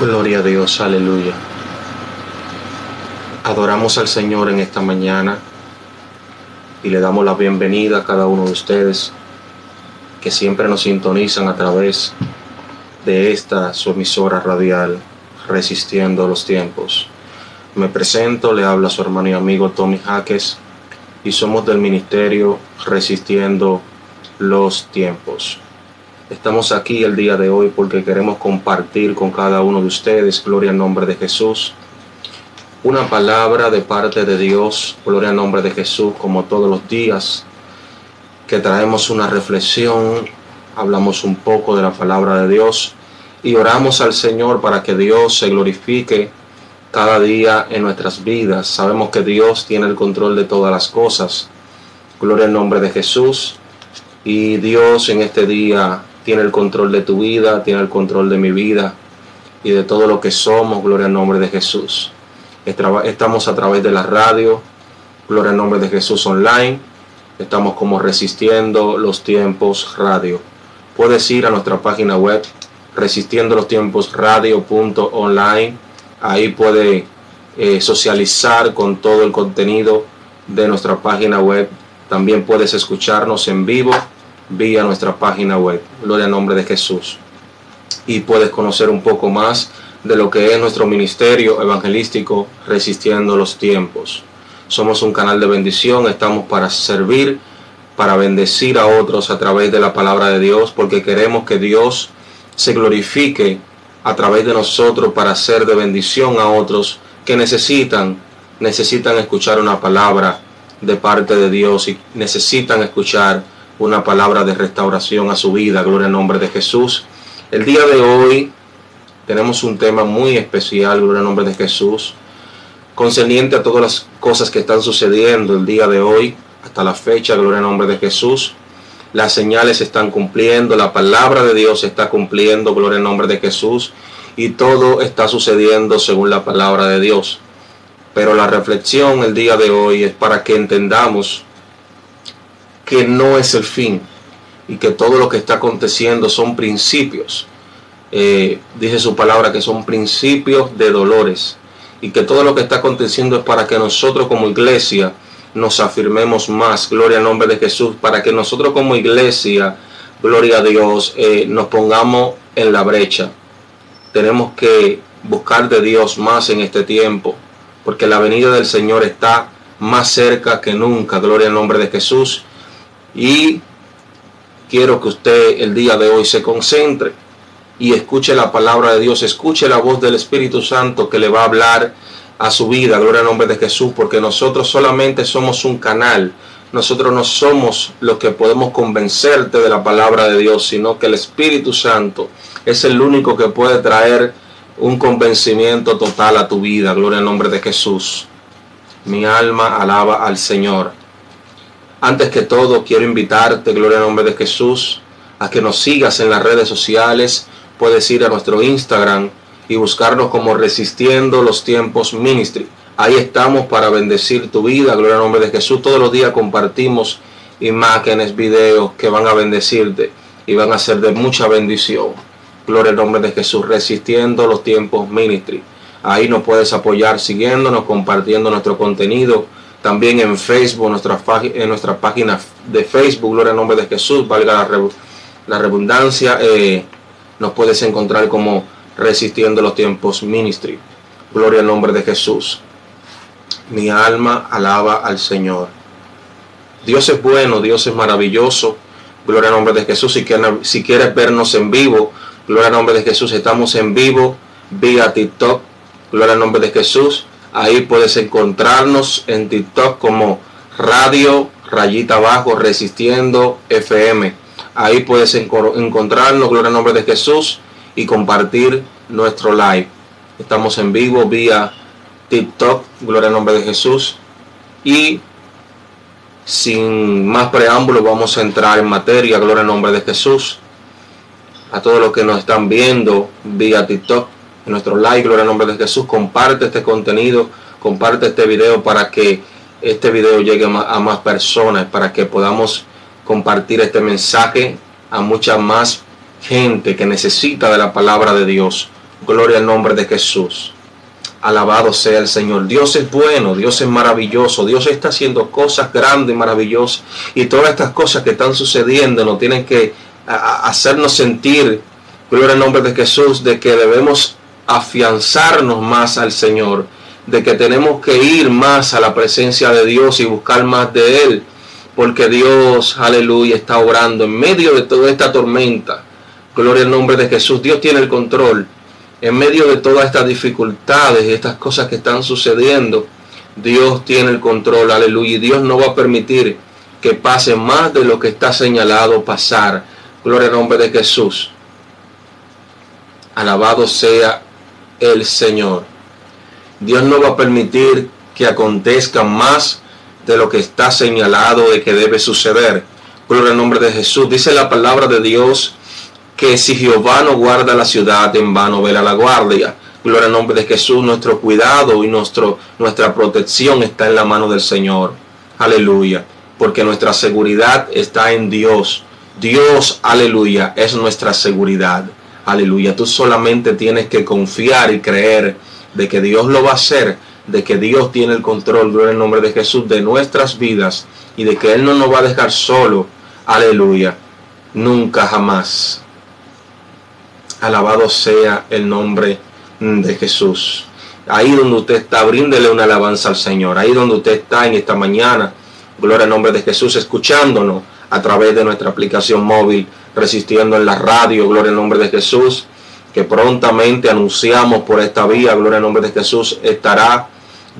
Gloria a Dios, aleluya. Adoramos al Señor en esta mañana y le damos la bienvenida a cada uno de ustedes que siempre nos sintonizan a través de esta su emisora radial, Resistiendo los Tiempos. Me presento, le habla su hermano y amigo Tommy Jaques y somos del ministerio Resistiendo los Tiempos. Estamos aquí el día de hoy porque queremos compartir con cada uno de ustedes, gloria al nombre de Jesús, una palabra de parte de Dios, gloria al nombre de Jesús, como todos los días, que traemos una reflexión, hablamos un poco de la palabra de Dios y oramos al Señor para que Dios se glorifique cada día en nuestras vidas. Sabemos que Dios tiene el control de todas las cosas. Gloria al nombre de Jesús. Y Dios en este día tiene el control de tu vida, tiene el control de mi vida y de todo lo que somos, gloria al nombre de Jesús. Estamos a través de la radio, gloria al nombre de Jesús online, estamos como resistiendo los tiempos radio. Puedes ir a nuestra página web resistiendo los tiempos radio.online, ahí puede eh, socializar con todo el contenido de nuestra página web. También puedes escucharnos en vivo vía nuestra página web. Gloria al nombre de Jesús. Y puedes conocer un poco más de lo que es nuestro ministerio evangelístico resistiendo los tiempos. Somos un canal de bendición, estamos para servir, para bendecir a otros a través de la palabra de Dios, porque queremos que Dios se glorifique a través de nosotros para ser de bendición a otros que necesitan, necesitan escuchar una palabra de parte de Dios y necesitan escuchar una palabra de restauración a su vida. Gloria al nombre de Jesús. El día de hoy tenemos un tema muy especial, gloria nombre de Jesús, concerniente a todas las cosas que están sucediendo el día de hoy, hasta la fecha, gloria al nombre de Jesús. Las señales están cumpliendo, la palabra de Dios está cumpliendo, gloria al nombre de Jesús, y todo está sucediendo según la palabra de Dios. Pero la reflexión el día de hoy es para que entendamos que no es el fin y que todo lo que está aconteciendo son principios. Eh, dice su palabra que son principios de dolores y que todo lo que está aconteciendo es para que nosotros como iglesia nos afirmemos más, gloria al nombre de Jesús, para que nosotros como iglesia, gloria a Dios, eh, nos pongamos en la brecha. Tenemos que buscar de Dios más en este tiempo, porque la venida del Señor está más cerca que nunca, gloria al nombre de Jesús y quiero que usted el día de hoy se concentre y escuche la palabra de Dios, escuche la voz del Espíritu Santo que le va a hablar a su vida, gloria al nombre de Jesús, porque nosotros solamente somos un canal, nosotros no somos los que podemos convencerte de la palabra de Dios, sino que el Espíritu Santo es el único que puede traer un convencimiento total a tu vida, gloria al nombre de Jesús. Mi alma alaba al Señor. Antes que todo, quiero invitarte, gloria al nombre de Jesús, a que nos sigas en las redes sociales. Puedes ir a nuestro Instagram y buscarnos como Resistiendo los Tiempos Ministry. Ahí estamos para bendecir tu vida, gloria al nombre de Jesús. Todos los días compartimos imágenes, videos que van a bendecirte y van a ser de mucha bendición. Gloria al nombre de Jesús, Resistiendo los Tiempos Ministry. Ahí nos puedes apoyar siguiéndonos, compartiendo nuestro contenido también en Facebook, nuestra, en nuestra página de Facebook, Gloria al nombre de Jesús, valga la, redundancia, eh, nos puedes encontrar como Resistiendo los Tiempos Ministry. Gloria al nombre de Jesús. Mi alma alaba al Señor. Dios es bueno, Dios es maravilloso. Gloria al nombre de Jesús. Si quieres, si quieres vernos en vivo, gloria al nombre de Jesús. Estamos en vivo vía TikTok. Gloria al nombre de Jesús. Ahí puedes encontrarnos en TikTok como Radio Rayita Abajo Resistiendo FM. Ahí puedes encontrarnos, gloria nombre de Jesús, y compartir nuestro live. Estamos en vivo vía TikTok, gloria nombre de Jesús. Y sin más preámbulos vamos a entrar en materia, gloria nombre de Jesús. A todos los que nos están viendo vía TikTok, nuestro like, gloria al nombre de Jesús, comparte este contenido, comparte este video para que este video llegue a más personas, para que podamos compartir este mensaje a mucha más gente que necesita de la palabra de Dios. Gloria al nombre de Jesús. Alabado sea el Señor. Dios es bueno, Dios es maravilloso, Dios está haciendo cosas grandes y maravillosas. Y todas estas cosas que están sucediendo nos tienen que hacernos sentir, gloria al nombre de Jesús, de que debemos afianzarnos más al Señor, de que tenemos que ir más a la presencia de Dios y buscar más de Él, porque Dios, aleluya, está obrando en medio de toda esta tormenta. Gloria al nombre de Jesús. Dios tiene el control en medio de todas estas dificultades y estas cosas que están sucediendo, Dios tiene el control, aleluya, y Dios no va a permitir que pase más de lo que está señalado pasar. Gloria al nombre de Jesús. Alabado sea el Señor. Dios no va a permitir que acontezca más de lo que está señalado de que debe suceder. Gloria al nombre de Jesús. Dice la palabra de Dios que si Jehová no guarda la ciudad, en vano vela la guardia. Gloria al nombre de Jesús, nuestro cuidado y nuestro, nuestra protección está en la mano del Señor. Aleluya. Porque nuestra seguridad está en Dios. Dios, aleluya, es nuestra seguridad. Aleluya. Tú solamente tienes que confiar y creer de que Dios lo va a hacer, de que Dios tiene el control, gloria al nombre de Jesús, de nuestras vidas y de que Él no nos va a dejar solo. Aleluya. Nunca jamás. Alabado sea el nombre de Jesús. Ahí donde usted está, bríndele una alabanza al Señor. Ahí donde usted está en esta mañana, gloria al nombre de Jesús, escuchándonos a través de nuestra aplicación móvil, resistiendo en la radio, gloria al nombre de Jesús, que prontamente anunciamos por esta vía, gloria al nombre de Jesús, estará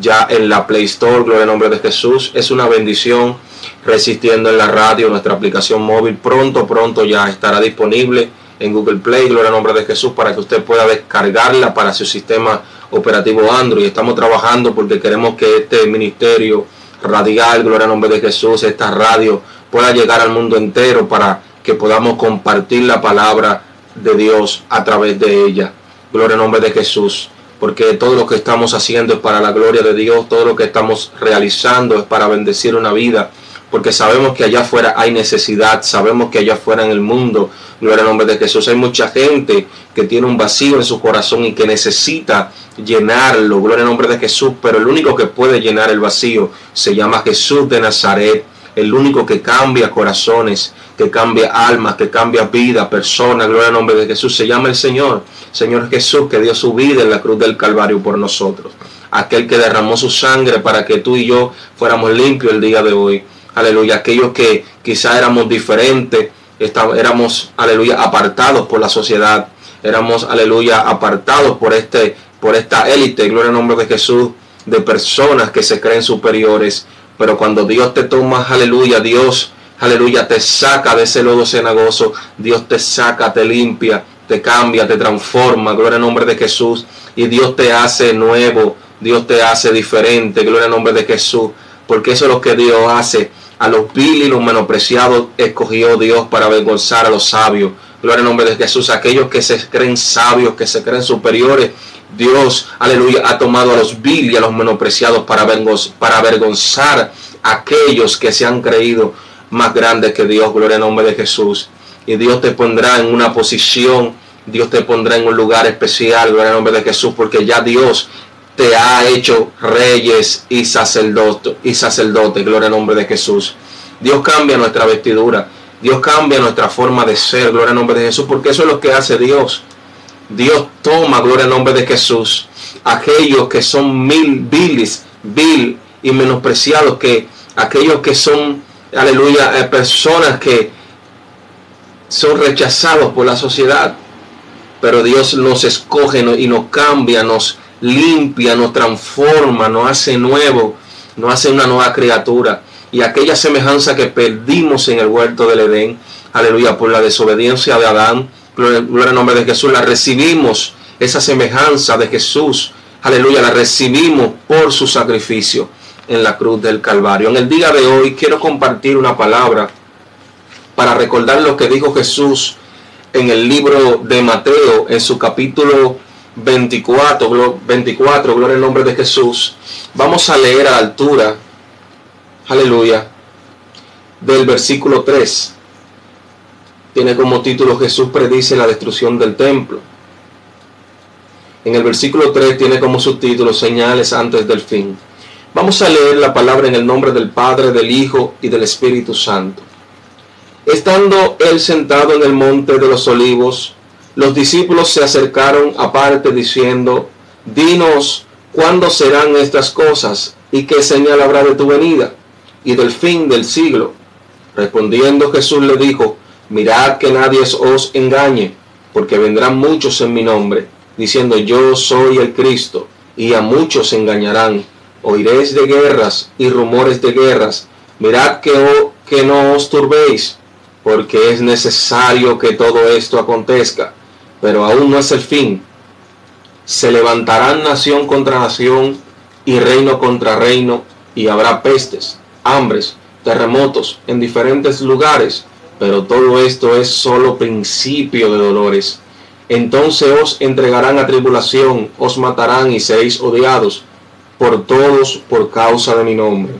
ya en la Play Store, gloria al nombre de Jesús. Es una bendición resistiendo en la radio, nuestra aplicación móvil, pronto, pronto ya estará disponible en Google Play, gloria al nombre de Jesús, para que usted pueda descargarla para su sistema operativo Android. Estamos trabajando porque queremos que este ministerio radial, gloria al nombre de Jesús, esta radio pueda llegar al mundo entero para que podamos compartir la palabra de Dios a través de ella. Gloria al nombre de Jesús. Porque todo lo que estamos haciendo es para la gloria de Dios, todo lo que estamos realizando es para bendecir una vida, porque sabemos que allá afuera hay necesidad, sabemos que allá afuera en el mundo Gloria al nombre de Jesús. Hay mucha gente que tiene un vacío en su corazón y que necesita llenarlo. Gloria al nombre de Jesús. Pero el único que puede llenar el vacío se llama Jesús de Nazaret. El único que cambia corazones, que cambia almas, que cambia vida, personas. Gloria al nombre de Jesús. Se llama el Señor. Señor Jesús que dio su vida en la cruz del Calvario por nosotros. Aquel que derramó su sangre para que tú y yo fuéramos limpios el día de hoy. Aleluya. Aquellos que quizá éramos diferentes éramos, aleluya, apartados por la sociedad, éramos, aleluya, apartados por, este, por esta élite, gloria al nombre de Jesús, de personas que se creen superiores. Pero cuando Dios te toma, aleluya, Dios, aleluya, te saca de ese lodo cenagoso, Dios te saca, te limpia, te cambia, te transforma, gloria al nombre de Jesús, y Dios te hace nuevo, Dios te hace diferente, gloria al nombre de Jesús, porque eso es lo que Dios hace a los vil y los menospreciados escogió Dios para avergonzar a los sabios. Gloria al nombre de Jesús. Aquellos que se creen sabios, que se creen superiores. Dios, aleluya, ha tomado a los vil y a los menospreciados para, para avergonzar a aquellos que se han creído más grandes que Dios. Gloria al nombre de Jesús. Y Dios te pondrá en una posición, Dios te pondrá en un lugar especial. Gloria al nombre de Jesús, porque ya Dios te ha hecho reyes y sacerdotes, y sacerdote, gloria al nombre de Jesús. Dios cambia nuestra vestidura, Dios cambia nuestra forma de ser, gloria al nombre de Jesús, porque eso es lo que hace Dios. Dios toma, gloria al nombre de Jesús, aquellos que son mil viles, vil y menospreciados, que aquellos que son, aleluya, eh, personas que son rechazados por la sociedad, pero Dios nos escoge y nos cambia, nos limpia, nos transforma, nos hace nuevo, nos hace una nueva criatura. Y aquella semejanza que perdimos en el huerto del Edén, aleluya, por la desobediencia de Adán, gloria al nombre de Jesús, la recibimos, esa semejanza de Jesús, aleluya, la recibimos por su sacrificio en la cruz del Calvario. En el día de hoy quiero compartir una palabra para recordar lo que dijo Jesús en el libro de Mateo, en su capítulo 24, 24, gloria al nombre de Jesús. Vamos a leer a la altura, aleluya, del versículo 3. Tiene como título Jesús predice la destrucción del templo. En el versículo 3 tiene como subtítulo señales antes del fin. Vamos a leer la palabra en el nombre del Padre, del Hijo y del Espíritu Santo. Estando él sentado en el monte de los olivos, los discípulos se acercaron aparte diciendo, Dinos, ¿cuándo serán estas cosas? ¿Y qué señal habrá de tu venida? Y del fin del siglo. Respondiendo Jesús le dijo, Mirad que nadie os engañe, porque vendrán muchos en mi nombre, diciendo yo soy el Cristo, y a muchos engañarán. Oiréis de guerras y rumores de guerras. Mirad que, que no os turbéis porque es necesario que todo esto acontezca, pero aún no es el fin. Se levantarán nación contra nación y reino contra reino, y habrá pestes, hambres, terremotos en diferentes lugares, pero todo esto es solo principio de dolores. Entonces os entregarán a tribulación, os matarán y seréis odiados por todos por causa de mi nombre.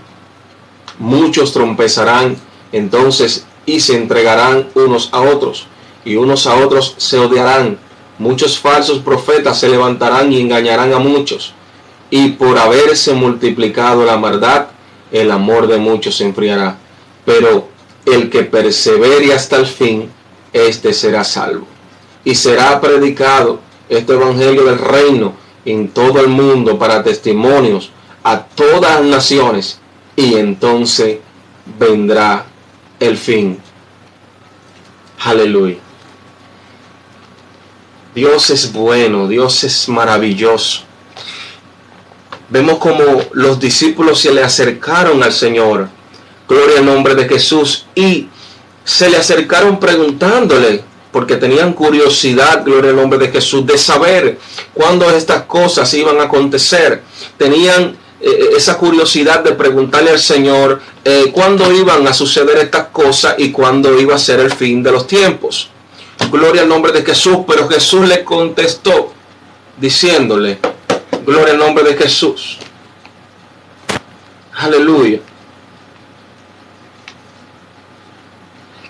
Muchos trompezarán entonces y se entregarán unos a otros, y unos a otros se odiarán. Muchos falsos profetas se levantarán y engañarán a muchos, y por haberse multiplicado la maldad, el amor de muchos se enfriará. Pero el que persevere hasta el fin, éste será salvo. Y será predicado este evangelio del reino en todo el mundo para testimonios a todas las naciones, y entonces vendrá el fin. Aleluya. Dios es bueno, Dios es maravilloso. Vemos como los discípulos se le acercaron al Señor, gloria al nombre de Jesús, y se le acercaron preguntándole, porque tenían curiosidad, gloria al nombre de Jesús, de saber cuándo estas cosas iban a acontecer. Tenían eh, esa curiosidad de preguntarle al Señor eh, cuándo iban a suceder estas cosas y cuándo iba a ser el fin de los tiempos. Gloria al nombre de Jesús, pero Jesús le contestó diciéndole, gloria al nombre de Jesús. Aleluya.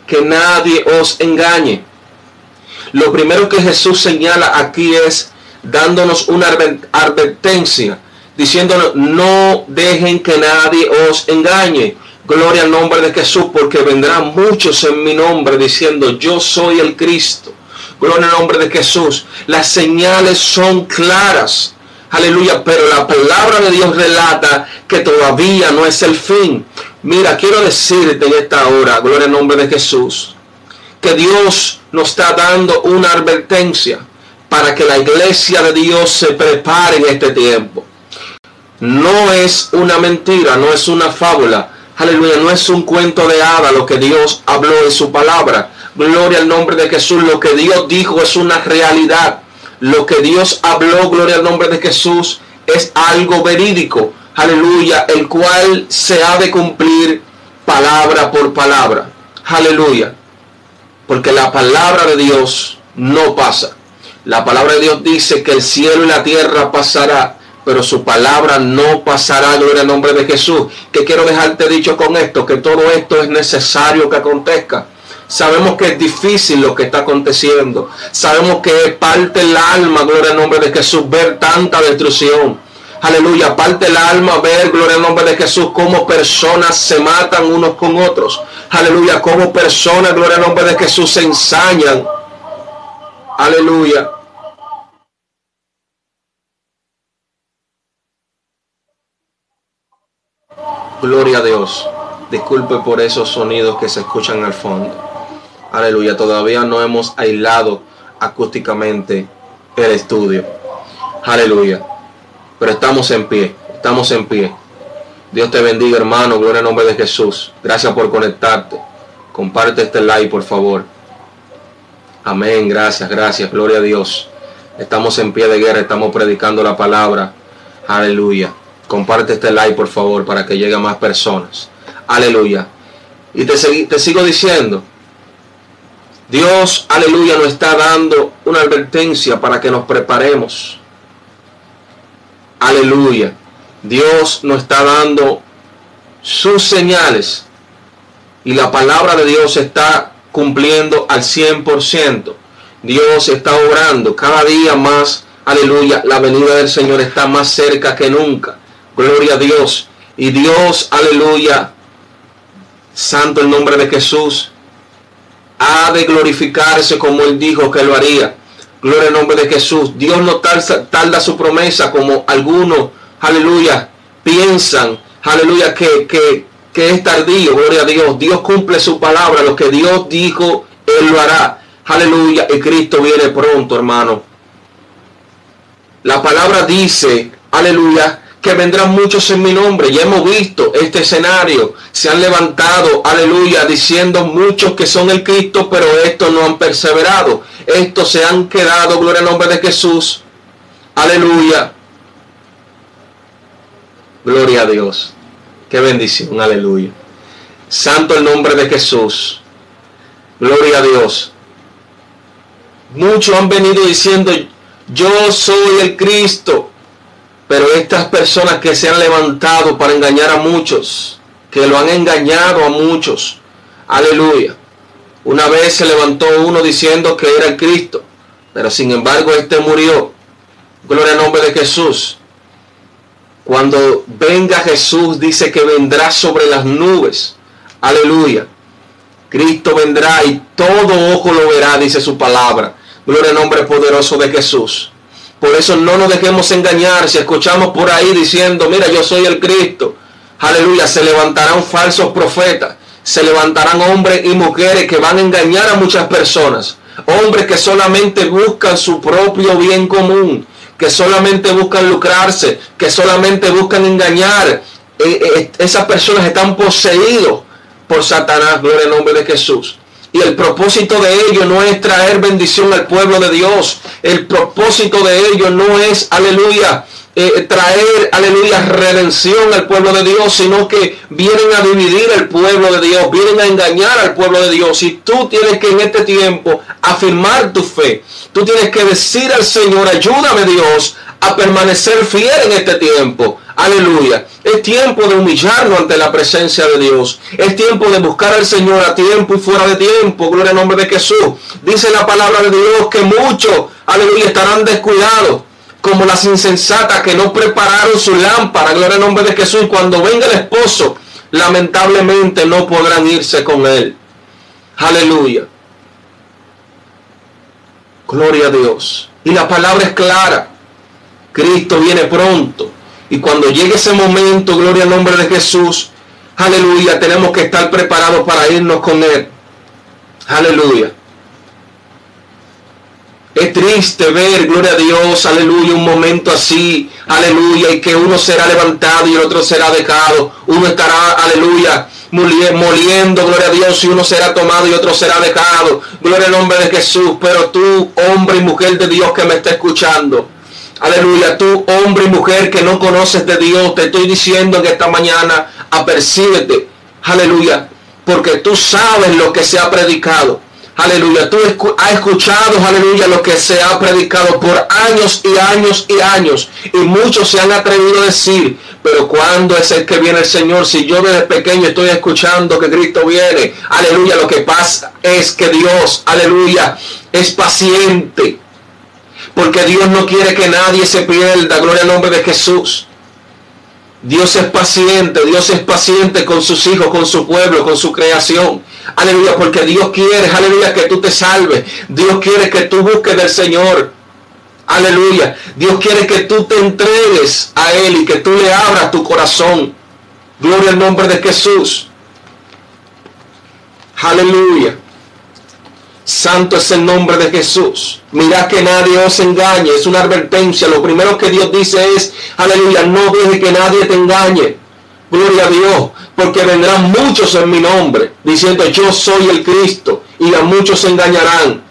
Que nadie os engañe. Lo primero que Jesús señala aquí es dándonos una advertencia diciéndonos, no dejen que nadie os engañe. Gloria al nombre de Jesús, porque vendrán muchos en mi nombre diciendo, yo soy el Cristo. Gloria al nombre de Jesús. Las señales son claras. Aleluya, pero la palabra de Dios relata que todavía no es el fin. Mira, quiero decirte en esta hora, gloria al nombre de Jesús, que Dios nos está dando una advertencia para que la iglesia de Dios se prepare en este tiempo no es una mentira, no es una fábula. Aleluya, no es un cuento de hada lo que Dios habló en su palabra. Gloria al nombre de Jesús. Lo que Dios dijo es una realidad. Lo que Dios habló, gloria al nombre de Jesús, es algo verídico. Aleluya, el cual se ha de cumplir palabra por palabra. Aleluya. Porque la palabra de Dios no pasa. La palabra de Dios dice que el cielo y la tierra pasará, pero su palabra no pasará, gloria al nombre de Jesús. Que quiero dejarte dicho con esto, que todo esto es necesario que acontezca. Sabemos que es difícil lo que está aconteciendo. Sabemos que parte el alma, gloria al nombre de Jesús, ver tanta destrucción. Aleluya, parte el alma ver, gloria al nombre de Jesús, cómo personas se matan unos con otros. Aleluya, cómo personas, gloria al nombre de Jesús, se ensañan. Aleluya. Gloria a Dios. Disculpe por esos sonidos que se escuchan al fondo. Aleluya. Todavía no hemos aislado acústicamente el estudio. Aleluya. Pero estamos en pie. Estamos en pie. Dios te bendiga, hermano. Gloria al nombre de Jesús. Gracias por conectarte. Comparte este like, por favor. Amén. Gracias, gracias. Gloria a Dios. Estamos en pie de guerra. Estamos predicando la palabra. Aleluya. Comparte este like, por favor, para que llegue a más personas. Aleluya. Y te, te sigo diciendo, Dios, aleluya, nos está dando una advertencia para que nos preparemos. Aleluya. Dios nos está dando sus señales y la palabra de Dios está cumpliendo al 100%. Dios está obrando cada día más aleluya, la venida del Señor está más cerca que nunca. Gloria a Dios. Y Dios, aleluya, santo el nombre de Jesús, ha de glorificarse como él dijo que lo haría. Gloria al nombre de Jesús. Dios no tarda, su promesa como algunos, aleluya, piensan, aleluya, que, que, que es tardío. Gloria a Dios. Dios cumple su palabra. Lo que Dios dijo, Él lo hará. Aleluya. Y Cristo viene pronto, hermano. La palabra dice, aleluya, que vendrán muchos en mi nombre. Ya hemos visto este escenario. Se han levantado, aleluya, diciendo muchos que son el Cristo, pero estos no han perseverado. Estos se han quedado, gloria al nombre de Jesús. Aleluya. Gloria a Dios. Qué bendición, aleluya. Santo el nombre de Jesús. Gloria a Dios. Muchos han venido diciendo, yo soy el Cristo. Pero estas personas que se han levantado para engañar a muchos, que lo han engañado a muchos, aleluya. Una vez se levantó uno diciendo que era el Cristo, pero sin embargo este murió. Gloria al nombre de Jesús. Cuando venga Jesús dice que vendrá sobre las nubes. Aleluya. Cristo vendrá y todo ojo lo verá, dice su palabra. Gloria al nombre poderoso de Jesús. Por eso no nos dejemos engañar. Si escuchamos por ahí diciendo, mira, yo soy el Cristo. Aleluya, se levantarán falsos profetas. Se levantarán hombres y mujeres que van a engañar a muchas personas. Hombres que solamente buscan su propio bien común. Que solamente buscan lucrarse. Que solamente buscan engañar. Eh, eh, esas personas están poseídos por Satanás. Gloria al nombre de Jesús. Y el propósito de ello no es traer bendición al pueblo de Dios. El propósito de ello no es, aleluya, eh, traer, aleluya, redención al pueblo de Dios, sino que vienen a dividir el pueblo de Dios, vienen a engañar al pueblo de Dios. Y tú tienes que en este tiempo afirmar tu fe. Tú tienes que decir al Señor, ayúdame Dios a permanecer fiel en este tiempo. Aleluya. Es tiempo de humillarnos ante la presencia de Dios. Es tiempo de buscar al Señor a tiempo y fuera de tiempo. Gloria al nombre de Jesús. Dice la palabra de Dios que muchos, aleluya, estarán descuidados. Como las insensatas que no prepararon su lámpara. Gloria al nombre de Jesús. Cuando venga el esposo, lamentablemente no podrán irse con él. Aleluya. Gloria a Dios. Y la palabra es clara. Cristo viene pronto. Y cuando llegue ese momento, gloria al nombre de Jesús, aleluya, tenemos que estar preparados para irnos con Él. Aleluya. Es triste ver, gloria a Dios, aleluya, un momento así, aleluya, y que uno será levantado y el otro será dejado. Uno estará, aleluya, moliendo, gloria a Dios, y uno será tomado y otro será dejado. Gloria al nombre de Jesús. Pero tú, hombre y mujer de Dios que me está escuchando, Aleluya, tú hombre y mujer que no conoces de Dios, te estoy diciendo en esta mañana, apercíbete. Aleluya, porque tú sabes lo que se ha predicado. Aleluya, tú has escuchado, aleluya, lo que se ha predicado por años y años y años. Y muchos se han atrevido a decir, pero ¿cuándo es el que viene el Señor? Si yo desde pequeño estoy escuchando que Cristo viene, aleluya, lo que pasa es que Dios, aleluya, es paciente porque Dios no quiere que nadie se pierda. Gloria al nombre de Jesús. Dios es paciente, Dios es paciente con sus hijos, con su pueblo, con su creación. Aleluya, porque Dios quiere, aleluya, que tú te salves. Dios quiere que tú busques del Señor. Aleluya. Dios quiere que tú te entregues a Él y que tú le abras tu corazón. Gloria al nombre de Jesús. Aleluya. Santo es el nombre de Jesús. Mirad que nadie os engañe. Es una advertencia. Lo primero que Dios dice es, aleluya, no deje que nadie te engañe. Gloria a Dios. Porque vendrán muchos en mi nombre, diciendo, yo soy el Cristo. Y a muchos se engañarán.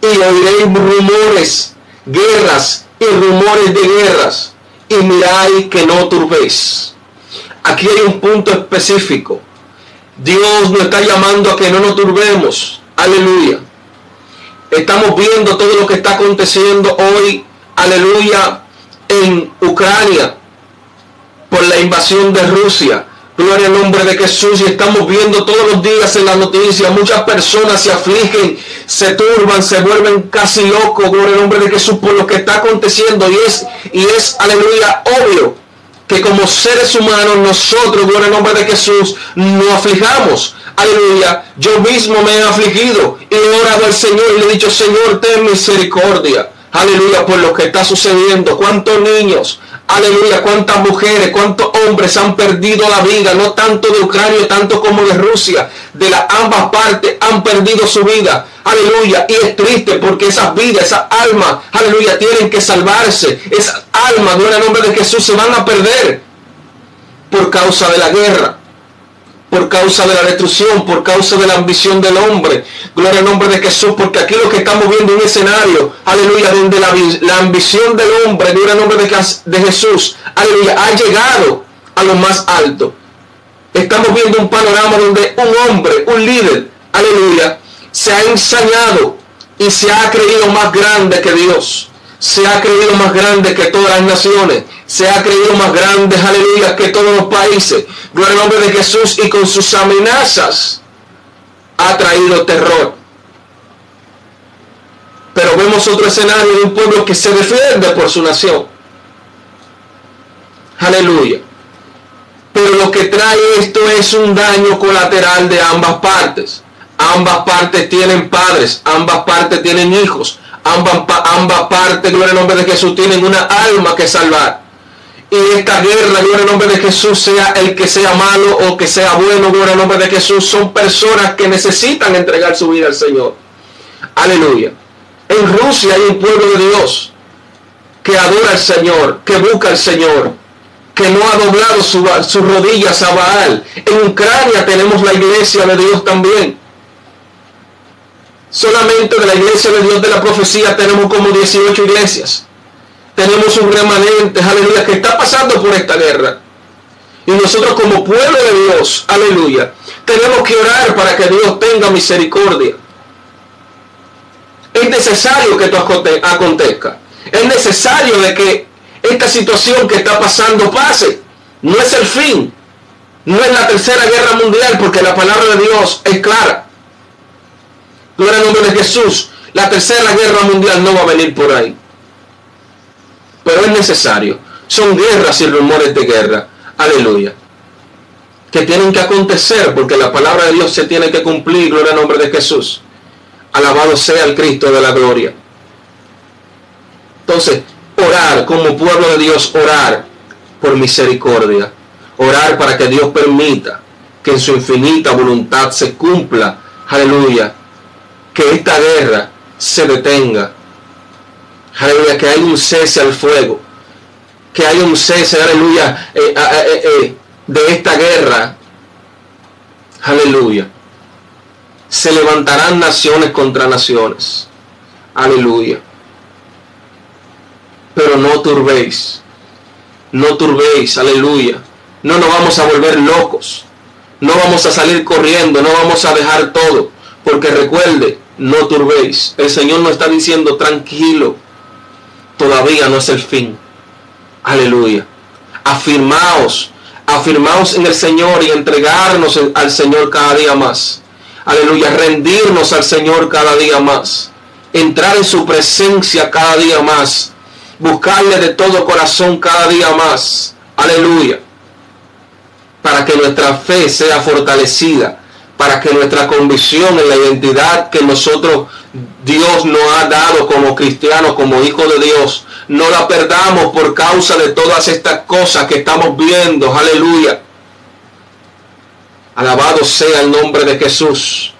Y oiréis rumores, guerras y rumores de guerras. Y miráis que no turbéis. Aquí hay un punto específico. Dios nos está llamando a que no nos turbemos. Aleluya. Estamos viendo todo lo que está aconteciendo hoy, aleluya, en Ucrania por la invasión de Rusia. Gloria al nombre de Jesús. Y estamos viendo todos los días en las noticias, muchas personas se afligen, se turban, se vuelven casi locos, gloria al nombre de Jesús por lo que está aconteciendo. Y es, y es, aleluya, obvio que como seres humanos nosotros, gloria al nombre de Jesús, no aflijamos. Aleluya, yo mismo me he afligido y he orado al Señor y le he dicho, Señor, ten misericordia. Aleluya, por lo que está sucediendo. ¿Cuántos niños? Aleluya, cuántas mujeres, cuántos hombres han perdido la vida, no tanto de Ucrania, tanto como de Rusia, de las ambas partes han perdido su vida. Aleluya, y es triste porque esas vidas, esas almas, aleluya, tienen que salvarse. Esas almas, en el nombre de Jesús, se van a perder por causa de la guerra por causa de la destrucción, por causa de la ambición del hombre. Gloria al nombre de Jesús, porque aquí lo que estamos viendo un escenario, aleluya, donde la, ambición del hombre, gloria al nombre de, de Jesús, aleluya, ha llegado a lo más alto. Estamos viendo un panorama donde un hombre, un líder, aleluya, se ha ensañado y se ha creído más grande que Dios. Se ha creído más grande que todas las naciones se ha creído más grande, aleluya, que todos los países. Gloria al nombre de Jesús y con sus amenazas ha traído terror. Pero vemos otro escenario de un pueblo que se defiende por su nación. Aleluya. Pero lo que trae esto es un daño colateral de ambas partes. Ambas partes tienen padres, ambas partes tienen hijos, ambas, ambas partes, gloria al nombre de Jesús, tienen una alma que salvar y esta guerra, gloria al nombre de Jesús, sea el que sea malo o que sea bueno, gloria al nombre de Jesús, son personas que necesitan entregar su vida al Señor. Aleluya. En Rusia hay un pueblo de Dios que adora al Señor, que busca al Señor, que no ha doblado sus rodillas a Baal. En Ucrania tenemos la iglesia de Dios también. Solamente de la iglesia de Dios de la profecía tenemos como 18 iglesias tenemos un remanente, aleluya, que está pasando por esta guerra. Y nosotros como pueblo de Dios, aleluya, tenemos que orar para que Dios tenga misericordia. Es necesario que esto acontezca. Es necesario de que esta situación que está pasando pase. No es el fin. No es la tercera guerra mundial porque la palabra de Dios es clara. Gloria al nombre de Jesús. La tercera guerra mundial no va a venir por ahí pero es necesario. Son guerras y rumores de guerra. Aleluya. Que tienen que acontecer porque la palabra de Dios se tiene que cumplir. Gloria al nombre de Jesús. Alabado sea el Cristo de la gloria. Entonces, orar como pueblo de Dios, orar por misericordia. Orar para que Dios permita que en su infinita voluntad se cumpla. Aleluya. Que esta guerra se detenga. Aleluya, que hay un cese al fuego, que hay un cese, aleluya, eh, eh, eh, de esta guerra, aleluya. Se levantarán naciones contra naciones, aleluya. Pero no turbéis, no turbéis, aleluya. No nos vamos a volver locos, no vamos a salir corriendo, no vamos a dejar todo, porque recuerde, no turbéis. El Señor nos está diciendo tranquilo, todavía no es el fin. Aleluya. Afirmaos, afirmaos en el Señor y entregarnos al Señor cada día más. Aleluya. Rendirnos al Señor cada día más. Entrar en su presencia cada día más. Buscarle de todo corazón cada día más. Aleluya. Para que nuestra fe sea fortalecida. Para que nuestra convicción en la identidad que nosotros Dios nos ha dado como cristianos, como hijos de Dios. No la perdamos por causa de todas estas cosas que estamos viendo. Aleluya. Alabado sea el nombre de Jesús.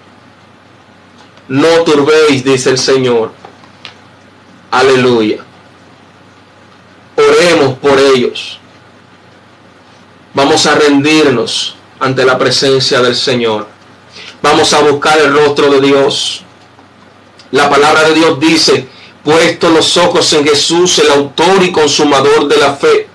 No turbéis, dice el Señor. Aleluya. Oremos por ellos. Vamos a rendirnos ante la presencia del Señor. Vamos a buscar el rostro de Dios. La palabra de Dios dice, puesto los ojos en Jesús, el autor y consumador de la fe.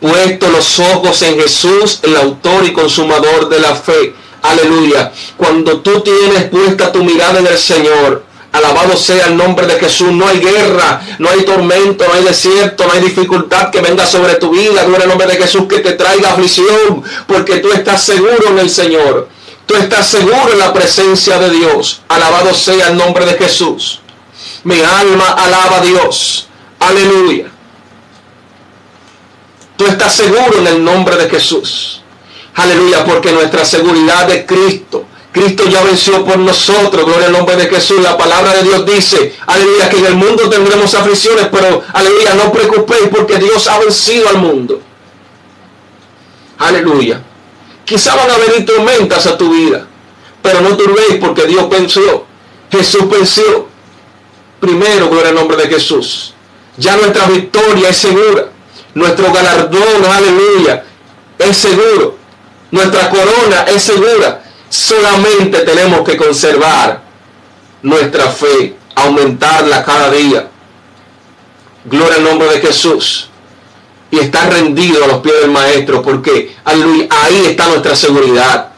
Puesto los ojos en Jesús, el autor y consumador de la fe. Aleluya. Cuando tú tienes puesta tu mirada en el Señor, Alabado sea el nombre de Jesús. No hay guerra, no hay tormento, no hay desierto, no hay dificultad que venga sobre tu vida. Gloria al nombre de Jesús que te traiga aflicción, porque tú estás seguro en el Señor. Tú estás seguro en la presencia de Dios. Alabado sea el nombre de Jesús. Mi alma alaba a Dios. Aleluya. Tú estás seguro en el nombre de Jesús. Aleluya, porque nuestra seguridad es Cristo. Cristo ya venció por nosotros, gloria al nombre de Jesús. La palabra de Dios dice, aleluya, que en el mundo tendremos aflicciones, pero aleluya, no preocupéis porque Dios ha vencido al mundo. Aleluya. Quizá van a venir tormentas a tu vida, pero no turbéis porque Dios venció. Jesús venció. Primero, gloria al nombre de Jesús. Ya nuestra victoria es segura. Nuestro galardón, aleluya, es seguro. Nuestra corona es segura Solamente tenemos que conservar nuestra fe, aumentarla cada día. Gloria al nombre de Jesús. Y estar rendido a los pies del Maestro, porque ahí está nuestra seguridad.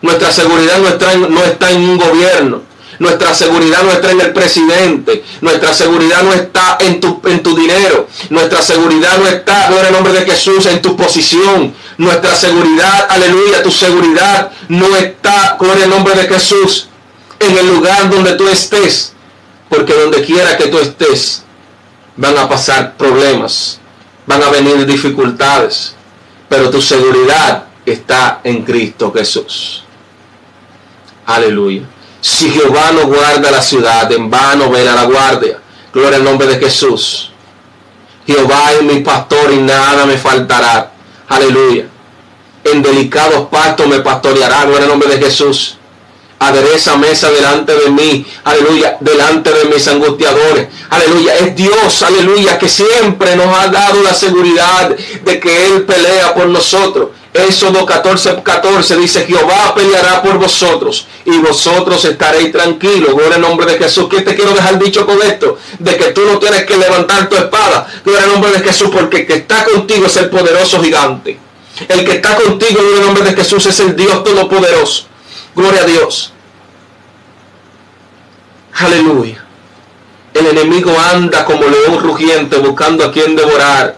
Nuestra seguridad no está, en, no está en un gobierno. Nuestra seguridad no está en el presidente. Nuestra seguridad no está en tu, en tu dinero. Nuestra seguridad no está, gloria al nombre de Jesús, en tu posición. Nuestra seguridad, aleluya, tu seguridad no está, gloria al nombre de Jesús, en el lugar donde tú estés. Porque donde quiera que tú estés, van a pasar problemas, van a venir dificultades. Pero tu seguridad está en Cristo Jesús. Aleluya. Si Jehová no guarda la ciudad, en vano verá la guardia. Gloria al nombre de Jesús. Jehová es mi pastor y nada me faltará. Aleluya. En delicados pastos me pastoreará, en el nombre de Jesús. Adereza mesa delante de mí, aleluya, delante de mis angustiadores. Aleluya, es Dios, aleluya, que siempre nos ha dado la seguridad de que Él pelea por nosotros. Éxodo 14, 14 dice, Jehová peleará por vosotros y vosotros estaréis tranquilos. Gloria al nombre de Jesús. ¿Qué te quiero dejar dicho con esto? De que tú no tienes que levantar tu espada. Gloria al nombre de Jesús, porque el que está contigo es el poderoso gigante. El que está contigo, en el nombre de Jesús, es el Dios Todopoderoso. Gloria a Dios. Aleluya. El enemigo anda como león rugiente buscando a quien devorar.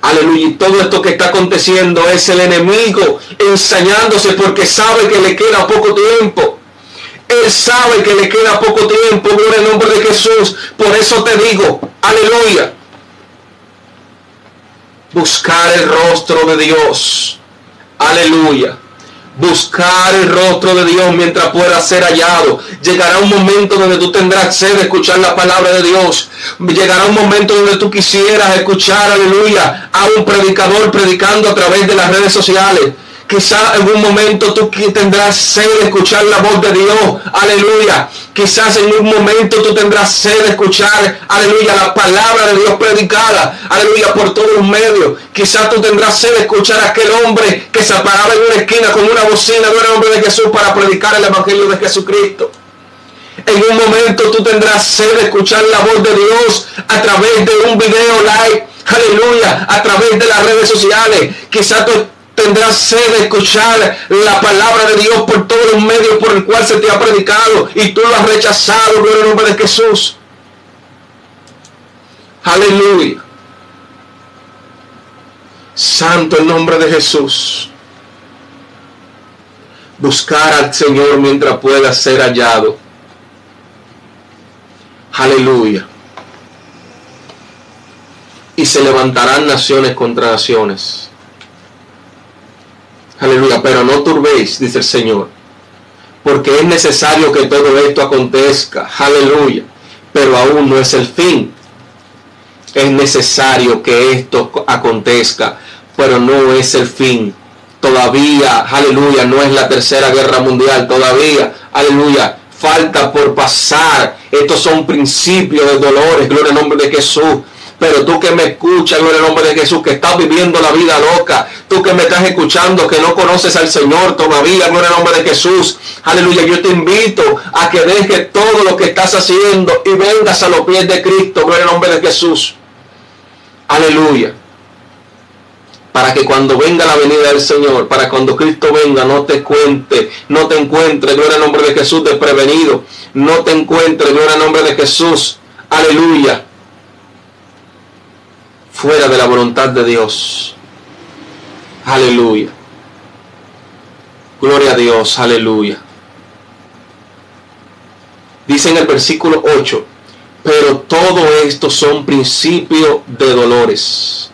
Aleluya. Y todo esto que está aconteciendo es el enemigo ensañándose porque sabe que le queda poco tiempo. Él sabe que le queda poco tiempo. Gloria al nombre de Jesús. Por eso te digo, aleluya buscar el rostro de Dios. Aleluya. Buscar el rostro de Dios mientras pueda ser hallado. Llegará un momento donde tú tendrás sed de escuchar la palabra de Dios. Llegará un momento donde tú quisieras escuchar, aleluya, a un predicador predicando a través de las redes sociales. Quizás en un momento tú tendrás sed de escuchar la voz de Dios. Aleluya. Quizás en un momento tú tendrás sed de escuchar, aleluya, la palabra de Dios predicada, aleluya, por todos los medios. Quizás tú tendrás sed de escuchar a aquel hombre que se paraba en una esquina con una bocina de un hombre de Jesús para predicar el Evangelio de Jesucristo. En un momento tú tendrás sed de escuchar la voz de Dios a través de un video live, aleluya, a través de las redes sociales. Quizás tú tendrás sed de escuchar la palabra de Dios por todos los medios por el cual se te ha predicado y tú lo has rechazado, por el nombre de Jesús. Aleluya. Santo el nombre de Jesús. Buscar al Señor mientras pueda ser hallado. Aleluya. Y se levantarán naciones contra naciones Aleluya, pero no turbéis, dice el Señor, porque es necesario que todo esto acontezca. Aleluya, pero aún no es el fin. Es necesario que esto acontezca, pero no es el fin. Todavía, aleluya, no es la tercera guerra mundial, todavía, aleluya, falta por pasar. Estos son principios de dolores, gloria al nombre de Jesús pero tú que me escuchas, en el nombre de Jesús, que estás viviendo la vida loca, tú que me estás escuchando, que no conoces al Señor todavía, en el nombre de Jesús, aleluya, yo te invito a que dejes todo lo que estás haciendo y vengas a los pies de Cristo, en el nombre de Jesús. Aleluya. para que cuando venga la venida del Señor, para cuando Cristo venga, no te cuente, no te encuentre, gloria al nombre de Jesús, desprevenido, no te encuentre, gloria al nombre de Jesús, aleluya, fuera de la voluntad de Dios. Aleluya. Gloria a Dios, aleluya. Dice en el versículo 8, pero todo esto son principios de dolores.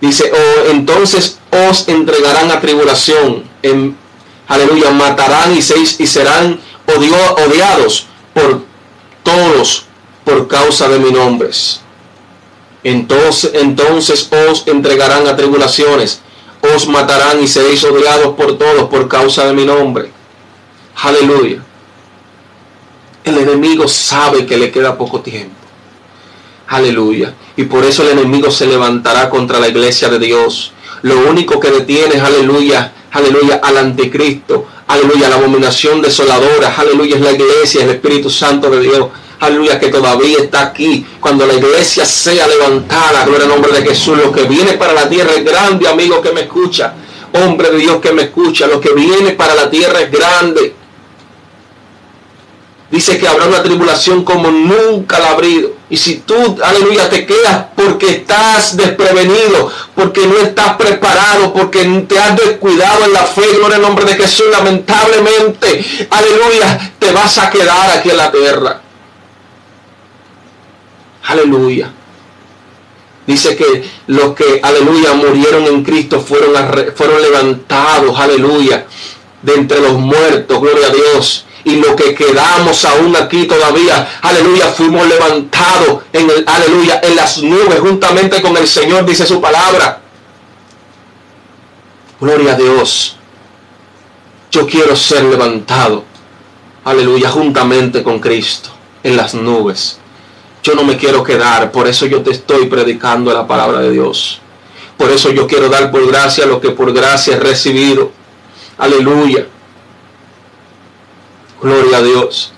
Dice, oh, entonces os entregarán a tribulación. En, aleluya, matarán y, seis, y serán odiados por todos por causa de mi nombre. Entonces, entonces os entregarán a tribulaciones, os matarán y seréis odiados por todos por causa de mi nombre. Aleluya. El enemigo sabe que le queda poco tiempo. Aleluya. Y por eso el enemigo se levantará contra la iglesia de Dios. Lo único que detiene, aleluya, aleluya, al anticristo, aleluya, la abominación desoladora, aleluya, es la iglesia, el Espíritu Santo de Dios aleluya, que todavía está aquí. Cuando la iglesia sea levantada, gloria al nombre de Jesús, lo que viene para la tierra es grande, amigo que me escucha, hombre de Dios que me escucha, lo que viene para la tierra es grande. Dice que habrá una tribulación como nunca la ha habido. Y si tú, aleluya, te quedas porque estás desprevenido, porque no estás preparado, porque te has descuidado en la fe, gloria al nombre de Jesús, lamentablemente, aleluya, te vas a quedar aquí en la tierra. Aleluya. Dice que los que, aleluya, murieron en Cristo fueron, fueron levantados, aleluya, de entre los muertos, gloria a Dios. Y los que quedamos aún aquí todavía, aleluya, fuimos levantados en el, aleluya, en las nubes juntamente con el Señor, dice su palabra. Gloria a Dios. Yo quiero ser levantado, aleluya, juntamente con Cristo en las nubes. Yo no me quiero quedar, por eso yo te estoy predicando la palabra de Dios. Por eso yo quiero dar por gracia lo que por gracia he recibido. Aleluya. Gloria a Dios.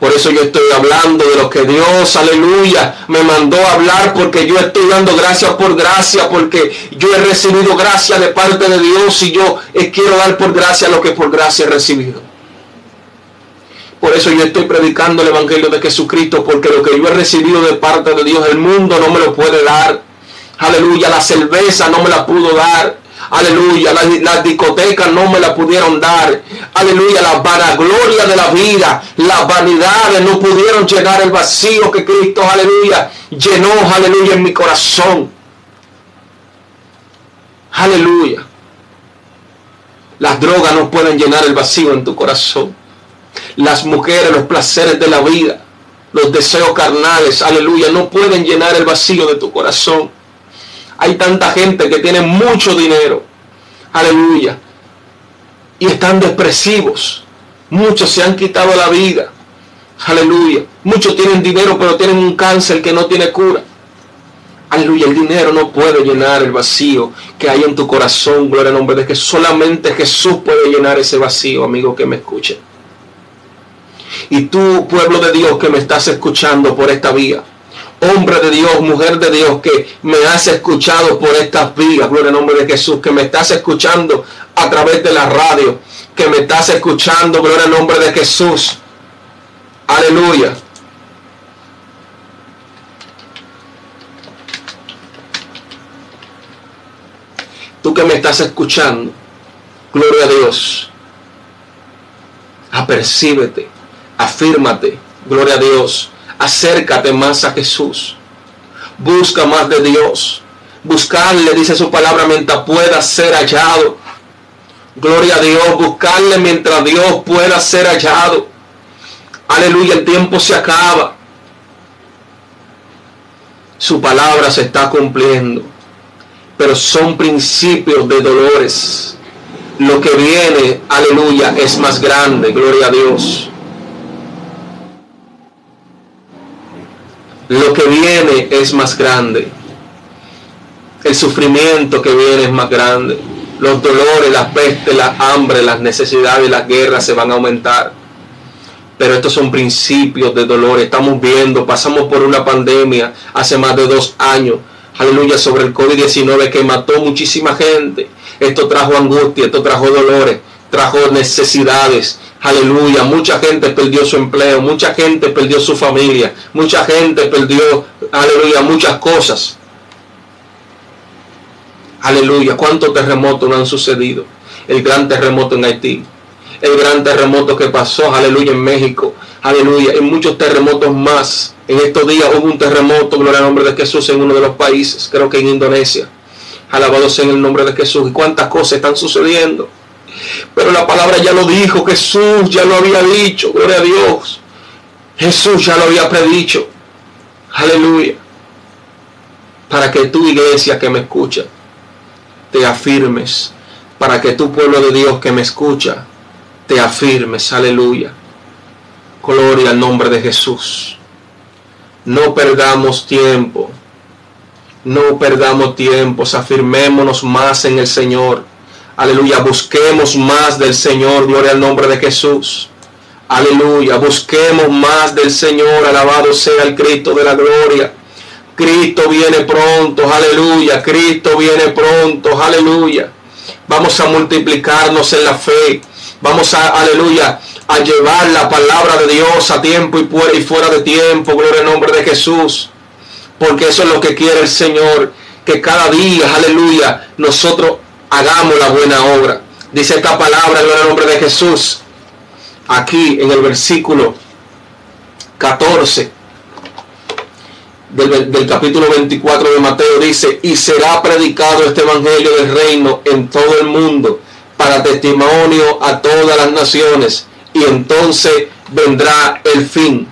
Por eso yo estoy hablando de lo que Dios, aleluya, me mandó a hablar porque yo estoy dando gracias por gracia, porque yo he recibido gracia de parte de Dios y yo quiero dar por gracia lo que por gracia he recibido. Por eso yo estoy predicando el Evangelio de Jesucristo, porque lo que yo he recibido de parte de Dios, el mundo no me lo puede dar. Aleluya, la cerveza no me la pudo dar. Aleluya, las, discotecas no me la pudieron dar. Aleluya, la vanagloria de la vida, las vanidades no pudieron llenar el vacío que Cristo, aleluya, llenó, aleluya, en mi corazón. Aleluya. Las drogas no pueden llenar el vacío en tu corazón las mujeres, los placeres de la vida, los deseos carnales, aleluya, no pueden llenar el vacío de tu corazón. Hay tanta gente que tiene mucho dinero, aleluya, y están depresivos. Muchos se han quitado la vida, aleluya. Muchos tienen dinero, pero tienen un cáncer que no tiene cura. Aleluya, el dinero no puede llenar el vacío que hay en tu corazón, gloria al nombre de que solamente Jesús puede llenar ese vacío, amigo que me escuche. Y tú, pueblo de Dios que me estás escuchando por esta vía, hombre de Dios, mujer de Dios que me has escuchado por estas vías, gloria al nombre de Jesús, que me estás escuchando a través de la radio, que me estás escuchando, gloria al nombre de Jesús. Aleluya. Tú que me estás escuchando, gloria a Dios. Apercíbete afírmate, gloria a Dios, acércate más a Jesús, busca más de Dios, buscarle, dice su palabra, mientras pueda ser hallado. Gloria a Dios, buscarle mientras Dios pueda ser hallado. Aleluya, el tiempo se acaba. Su palabra se está cumpliendo. Pero son principios de dolores. Lo que viene, aleluya, es más grande. Gloria a Dios. Lo que viene es más grande. El sufrimiento que viene es más grande. Los dolores, las pestes, la hambre, las necesidades, las guerras se van a aumentar. Pero estos son principios de dolor. Estamos viendo, pasamos por una pandemia hace más de dos años. aleluya, sobre el COVID-19 que mató muchísima gente. Esto trajo angustia, esto trajo dolores, trajo necesidades. Aleluya, mucha gente perdió su empleo, mucha gente perdió su familia, mucha gente perdió, aleluya, muchas cosas. Aleluya, cuántos terremotos no han sucedido. El gran terremoto en Haití, el gran terremoto que pasó, aleluya, en México, aleluya, y muchos terremotos más. En estos días hubo un terremoto, gloria al nombre de Jesús, en uno de los países, creo que en Indonesia. Alabado sea en el nombre de Jesús. Y cuántas cosas están sucediendo. Pero la palabra ya lo dijo, Jesús ya lo había dicho, gloria a Dios. Jesús ya lo había predicho. Aleluya. Para que tu iglesia que me escucha, te afirmes. Para que tu pueblo de Dios que me escucha, te afirmes. Aleluya. Gloria al nombre de Jesús. No perdamos tiempo. No perdamos tiempo. Afirmémonos más en el Señor. Aleluya. Busquemos más del Señor. Gloria al nombre de Jesús. Aleluya. Busquemos más del Señor. Alabado sea el Cristo de la gloria. Cristo viene pronto. Aleluya. Cristo viene pronto. Aleluya. Vamos a multiplicarnos en la fe. Vamos a, aleluya, a llevar la palabra de Dios a tiempo y fuera de tiempo. Gloria al nombre de Jesús. Porque eso es lo que quiere el Señor. Que cada día, aleluya, nosotros hagamos la buena obra. Dice esta palabra, gloria al nombre de Jesús. Aquí en el versículo 14 del, del, capítulo 24 de Mateo dice, y será predicado este evangelio del reino en todo el mundo para testimonio a todas las naciones y entonces vendrá el fin.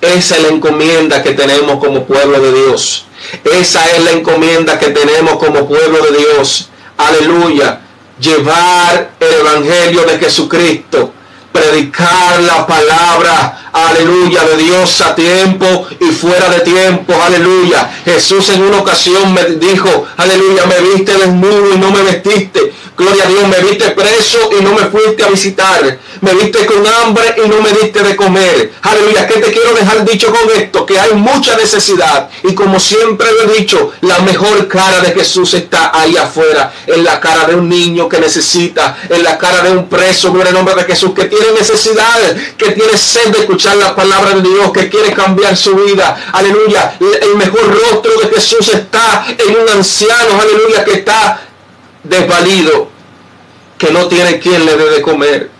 Esa es la encomienda que tenemos como pueblo de Dios. Esa es la encomienda que tenemos como pueblo de Dios. Aleluya. Llevar el Evangelio de Jesucristo. Predicar la palabra, aleluya, de Dios a tiempo y fuera de tiempo, aleluya. Jesús en una ocasión me dijo, aleluya, me viste desnudo y no me vestiste. Gloria a Dios, me viste preso y no me fuiste a visitar. Me viste con hambre y no me diste de comer. Aleluya, ¿qué te quiero dejar dicho con esto? Que hay mucha necesidad. Y como siempre lo he dicho, la mejor cara de Jesús está ahí afuera. En la cara de un niño que necesita. En la cara de un preso, gloria al nombre de Jesús, que tiene necesidad. Que tiene sed de escuchar la palabra de Dios. Que quiere cambiar su vida. Aleluya. El mejor rostro de Jesús está en un anciano. Aleluya, que está desvalido, que no tiene quien le dé de comer.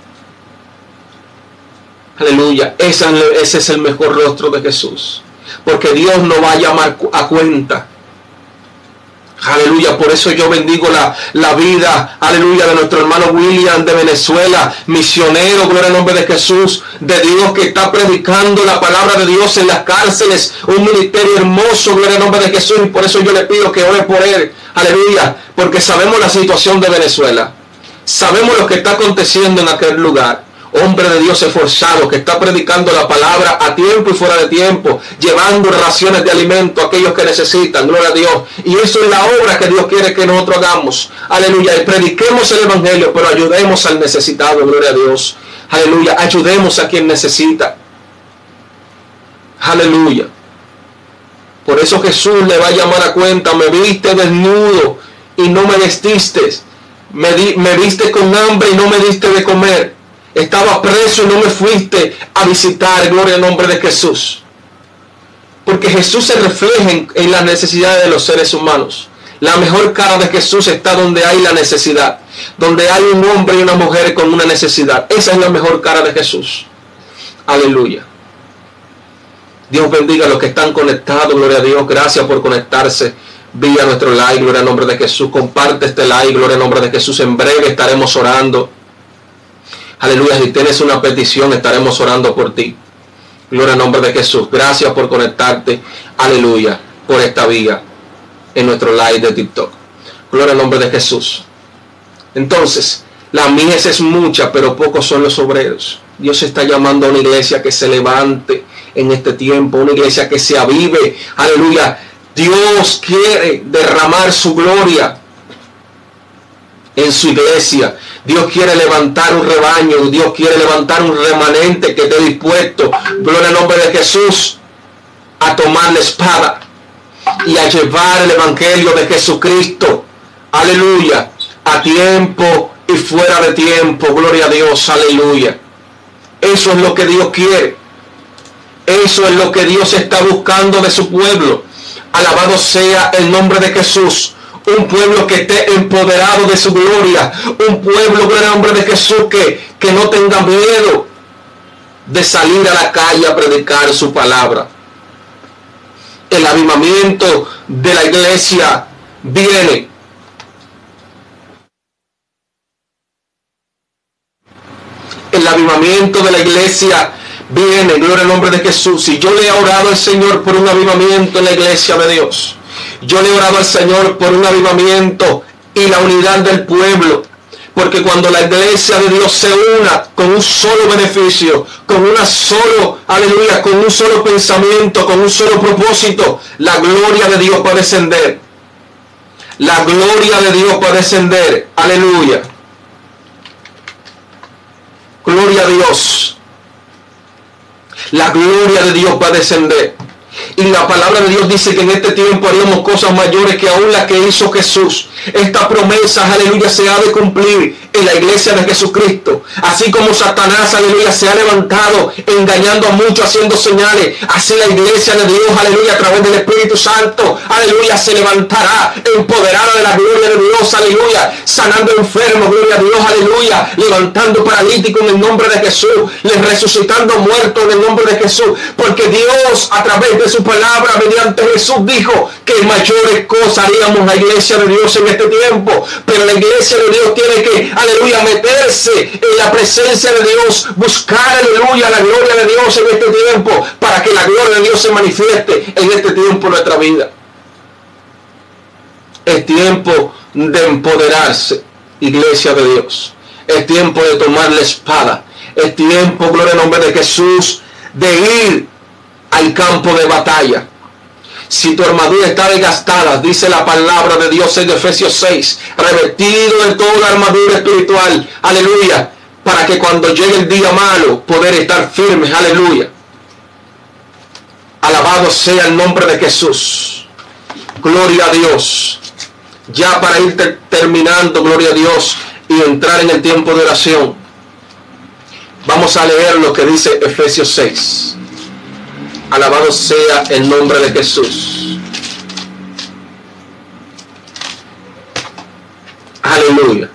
Aleluya, ese es el mejor rostro de Jesús. Porque Dios no va a llamar a cuenta. Aleluya, por eso yo bendigo la, la, vida, aleluya, de nuestro hermano William de Venezuela, misionero, gloria al nombre de Jesús, de Dios que está predicando la palabra de Dios en las cárceles, un ministerio hermoso, gloria al nombre de Jesús, y por eso yo le pido que ore por él, aleluya, porque sabemos la situación de Venezuela, sabemos lo que está aconteciendo en aquel lugar, hombre de Dios esforzado que está predicando la palabra a tiempo y fuera de tiempo, llevando raciones de alimento a aquellos que necesitan, gloria a Dios. Y eso es la obra que Dios quiere que nosotros hagamos. Aleluya. Y prediquemos el Evangelio, pero ayudemos al necesitado, gloria a Dios. Aleluya. Ayudemos a quien necesita. Aleluya. Por eso Jesús le va a llamar a cuenta, me viste desnudo y no me vestiste. Me, me viste con hambre y no me diste de comer estaba preso y no me fuiste a visitar, gloria al nombre de Jesús. Porque Jesús se refleja en, las necesidades de los seres humanos. La mejor cara de Jesús está donde hay la necesidad. Donde hay un hombre y una mujer con una necesidad. Esa es la mejor cara de Jesús. Aleluya. Dios bendiga a los que están conectados. Gloria a Dios. Gracias por conectarse vía nuestro like. Gloria al nombre de Jesús. Comparte este like. Gloria al nombre de Jesús. En breve estaremos orando. Aleluya, si tienes una petición, estaremos orando por ti. Gloria al nombre de Jesús. Gracias por conectarte. Aleluya, por esta vía en nuestro live de TikTok. Gloria al nombre de Jesús. Entonces, la mies es mucha, pero pocos son los obreros. Dios está llamando a una iglesia que se levante en este tiempo, una iglesia que se avive. Aleluya. Dios quiere derramar su gloria en su iglesia. Dios quiere levantar un rebaño, Dios quiere levantar un remanente que esté dispuesto, gloria al nombre de Jesús, a tomar la espada. y a llevar el Evangelio de Jesucristo. Aleluya. A tiempo y fuera de tiempo. Gloria a Dios. Aleluya. Eso es lo que Dios quiere. Eso es lo que Dios está buscando de su pueblo. Alabado sea el nombre de Jesús. Un pueblo que esté empoderado de su gloria. Un pueblo, el nombre de Jesús, que, que no tenga miedo de salir a la calle a predicar su palabra. El avivamiento de la iglesia viene. El avivamiento de la iglesia viene, gloria al nombre de Jesús. Y yo le he orado al Señor por un avivamiento en la iglesia de Dios. Yo le he orado al Señor por un avivamiento y la unidad del pueblo. Porque cuando la iglesia de Dios se una con un solo beneficio, con una solo, aleluya, con un solo pensamiento, con un solo propósito, la gloria de Dios puede descender. La gloria de Dios puede descender. Aleluya. Gloria a Dios. La gloria de Dios va a descender. Y la palabra de Dios dice que en este tiempo haríamos cosas mayores que aún las que hizo Jesús. Esta promesa, aleluya, se ha de cumplir en la iglesia de Jesucristo. Así como Satanás, aleluya, se ha levantado engañando a muchos, haciendo señales. Así la iglesia de Dios, aleluya, a través del Espíritu Santo, aleluya, se levantará empoderada de la gloria de Dios, aleluya, sanando enfermos, gloria a Dios, aleluya, levantando paralíticos en el nombre de Jesús, les resucitando muertos en el nombre de Jesús. Porque Dios, a través de su palabra, mediante Jesús, dijo que mayores cosas haríamos la iglesia de Dios en este tiempo. Pero la iglesia de Dios tiene que, aleluya, meterse en la presencia de Dios, buscar, aleluya, la gloria de Dios en este tiempo, para que la gloria de Dios se manifieste en este tiempo en nuestra vida. Es tiempo de empoderarse, iglesia de Dios. Es tiempo de tomar la espada. Es tiempo, gloria nombre de Jesús, de ir al campo de batalla si tu armadura está desgastada, dice la palabra de Dios en Efesios 6, revestido de toda la armadura espiritual, aleluya, para que cuando llegue el día malo, poder estar firmes, aleluya. Alabado sea el nombre de Jesús. Gloria a Dios. Ya para ir terminando, gloria a Dios, y entrar en el tiempo de oración. Vamos a leer lo que dice Efesios 6. Alabado sea el nombre de Jesús. Aleluya.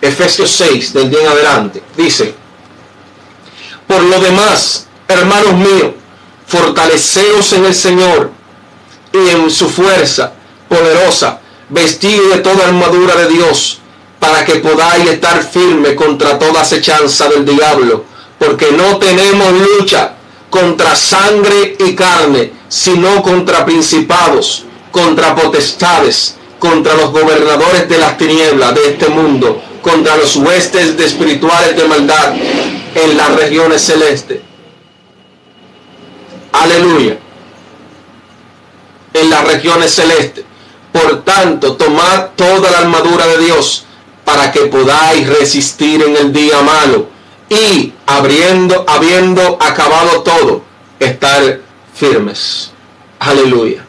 Efesios 6, del día en adelante, dice, por lo demás, hermanos míos, fortaleceos en el Señor y en su fuerza poderosa, vestido de toda armadura de Dios, para que podáis estar firme contra toda acechanza del diablo, porque no tenemos lucha contra sangre y carne, sino contra principados, contra potestades, contra los gobernadores de las tinieblas de este mundo, contra los huestes de espirituales de maldad en las regiones celestes. Aleluya. En las regiones celestes. Por tanto, tomad toda la armadura de Dios para que podáis resistir en el día malo y habiendo, habiendo acabado todo, estar firmes. Aleluya.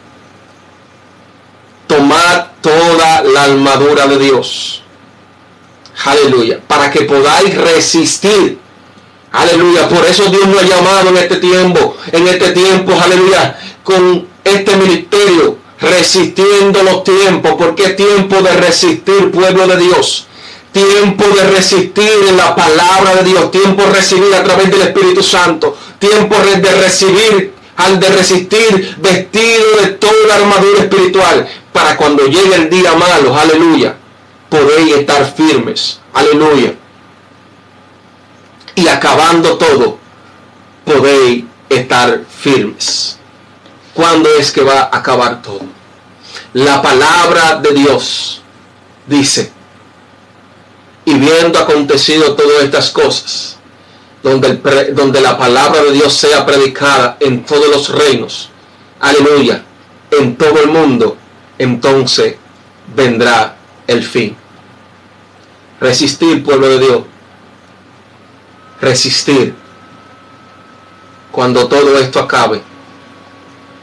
Tomad toda la armadura de Dios. Aleluya. Para que podáis resistir. Aleluya. Por eso Dios nos ha llamado en este tiempo. En este tiempo, aleluya. Con este ministerio. Resistiendo los tiempos. Porque es tiempo de resistir, pueblo de Dios tiempo de resistir en la palabra de Dios, tiempo de recibir a través del Espíritu Santo, tiempo de recibir, al de resistir vestido de toda la armadura espiritual, para cuando llegue el día malo, aleluya, podéis estar firmes, aleluya. Y acabando todo, podéis estar firmes. ¿Cuándo es que va a acabar todo? La palabra de Dios dice, y viendo acontecido todas estas cosas, donde, donde la palabra de Dios sea predicada en todos los reinos, aleluya, en todo el mundo, entonces vendrá el fin. Resistir, pueblo de Dios. Resistir. Cuando todo esto acabe,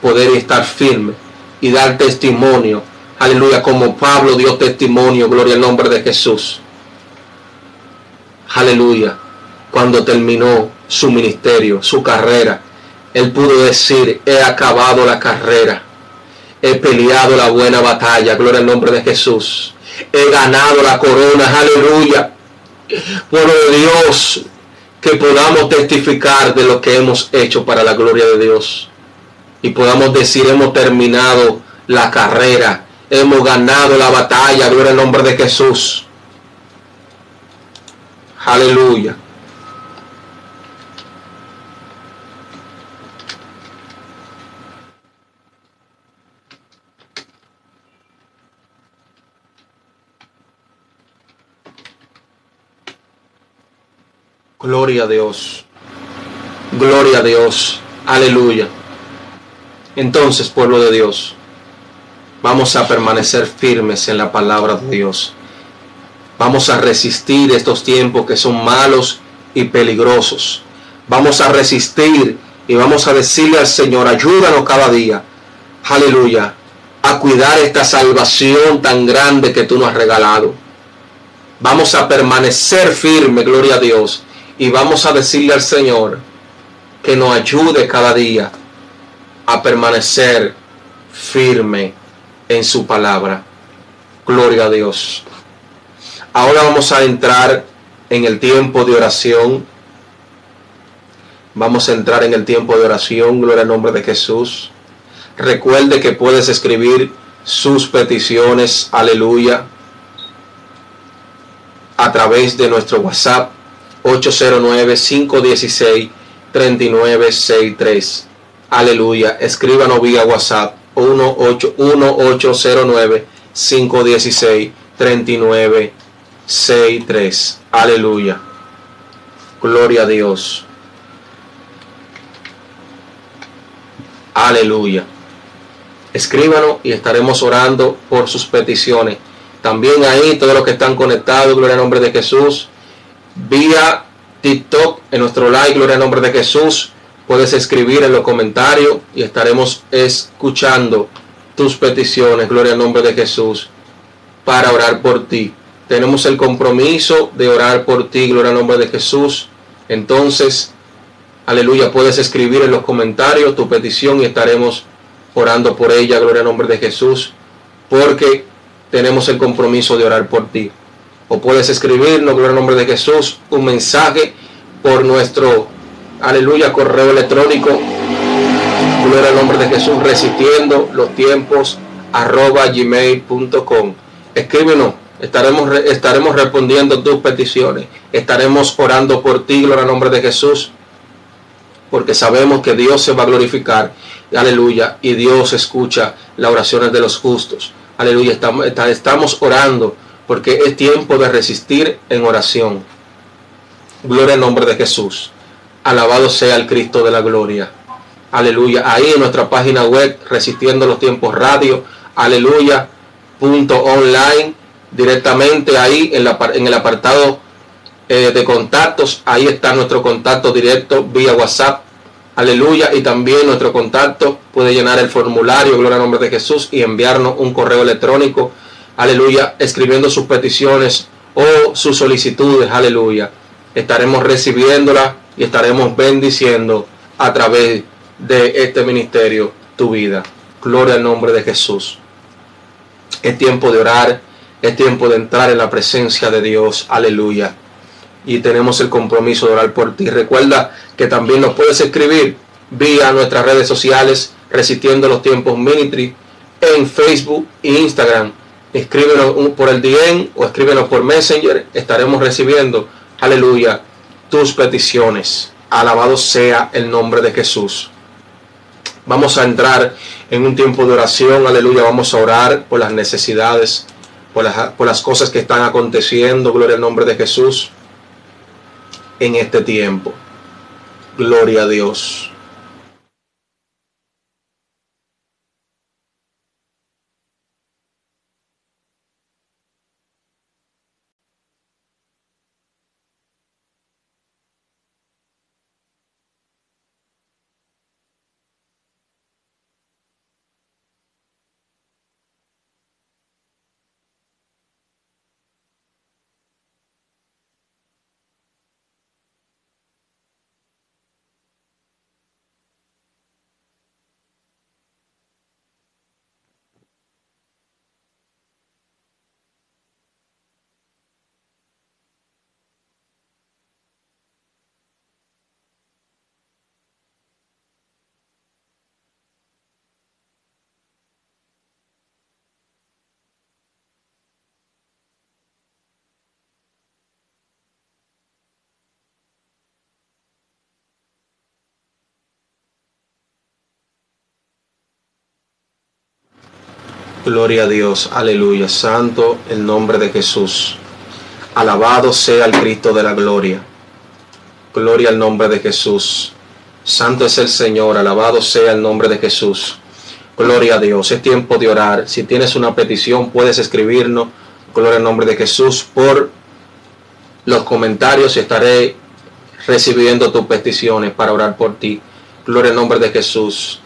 poder estar firme y dar testimonio. Aleluya, como Pablo dio testimonio, gloria al nombre de Jesús. Aleluya. Cuando terminó su ministerio, su carrera, él pudo decir, he acabado la carrera, he peleado la buena batalla, gloria al nombre de Jesús. He ganado la corona, aleluya. Pueblo de Dios, que podamos testificar de lo que hemos hecho para la gloria de Dios. Y podamos decir, hemos terminado la carrera, hemos ganado la batalla, gloria al nombre de Jesús. Aleluya. Gloria a Dios. Gloria a Dios. Aleluya. Entonces, pueblo de Dios, vamos a permanecer firmes en la palabra de Dios. Vamos a resistir estos tiempos que son malos y peligrosos. Vamos a resistir y vamos a decirle al Señor, ayúdanos cada día. Aleluya. A cuidar esta salvación tan grande que tú nos has regalado. Vamos a permanecer firmes, gloria a Dios. Y vamos a decirle al Señor que nos ayude cada día a permanecer firme en su palabra. Gloria a Dios. Ahora vamos a entrar en el tiempo de oración. Vamos a entrar en el tiempo de oración. Gloria al nombre de Jesús. Recuerde que puedes escribir sus peticiones. Aleluya. A través de nuestro WhatsApp 809-516-3963. Aleluya. Escríbanos vía WhatsApp 1809-516-3963. Aleluya. Gloria a Dios. Aleluya. Escríbanos y estaremos orando por sus peticiones. También ahí, todos los que están conectados, gloria al nombre de Jesús. Vía TikTok, en nuestro like, gloria al nombre de Jesús. Puedes escribir en los comentarios y estaremos escuchando tus peticiones, gloria al nombre de Jesús, para orar por ti. Tenemos el compromiso de orar por ti, gloria al nombre de Jesús. Entonces, aleluya, puedes escribir en los comentarios tu petición y estaremos orando por ella, gloria al nombre de Jesús, porque tenemos el compromiso de orar por ti. O puedes escribirnos, gloria al nombre de Jesús, un mensaje por nuestro, aleluya, correo electrónico, gloria al nombre de Jesús, resistiendo los tiempos, arroba gmail.com. Escríbenos, estaremos, estaremos respondiendo tus peticiones, estaremos orando por ti, gloria al nombre de Jesús, porque sabemos que Dios se va a glorificar, aleluya, y Dios escucha las oraciones de los justos. Aleluya, estamos, estamos orando porque es tiempo de resistir en oración. Gloria al nombre de Jesús. Alabado sea el Cristo de la gloria. Aleluya. Ahí en nuestra página web, Resistiendo los Tiempos Radio, aleluya, punto online, directamente ahí en, en el apartado eh, de contactos, ahí está nuestro contacto directo vía WhatsApp, aleluya, y también nuestro contacto puede llenar el formulario, gloria al nombre de Jesús, y enviarnos un correo electrónico aleluya, escribiendo sus peticiones o sus solicitudes, aleluya. Estaremos recibiéndola y estaremos bendiciendo a través de este ministerio tu vida. Gloria al nombre de Jesús. Es tiempo de orar, es tiempo de entrar en la presencia de Dios, aleluya. Y tenemos el compromiso de orar por ti. Recuerda que también nos puedes escribir vía nuestras redes sociales, Resistiendo los Tiempos Ministry, en Facebook e Instagram escríbenos por el DM o escríbenos por Messenger, estaremos recibiendo, aleluya, tus peticiones. Alabado sea el nombre de Jesús. Vamos a entrar en un tiempo de oración, aleluya, vamos a orar por las necesidades, por las, por las cosas que están aconteciendo, gloria al nombre de Jesús, en este tiempo. Gloria a Dios. Gloria a Dios, aleluya. Santo el nombre de Jesús. Alabado sea el Cristo de la gloria. Gloria al nombre de Jesús. Santo es el Señor, alabado sea el nombre de Jesús. Gloria a Dios. Es tiempo de orar. Si tienes una petición, puedes escribirnos. Gloria al nombre de Jesús por los comentarios estaré recibiendo tus peticiones para orar por ti. Gloria al nombre de Jesús.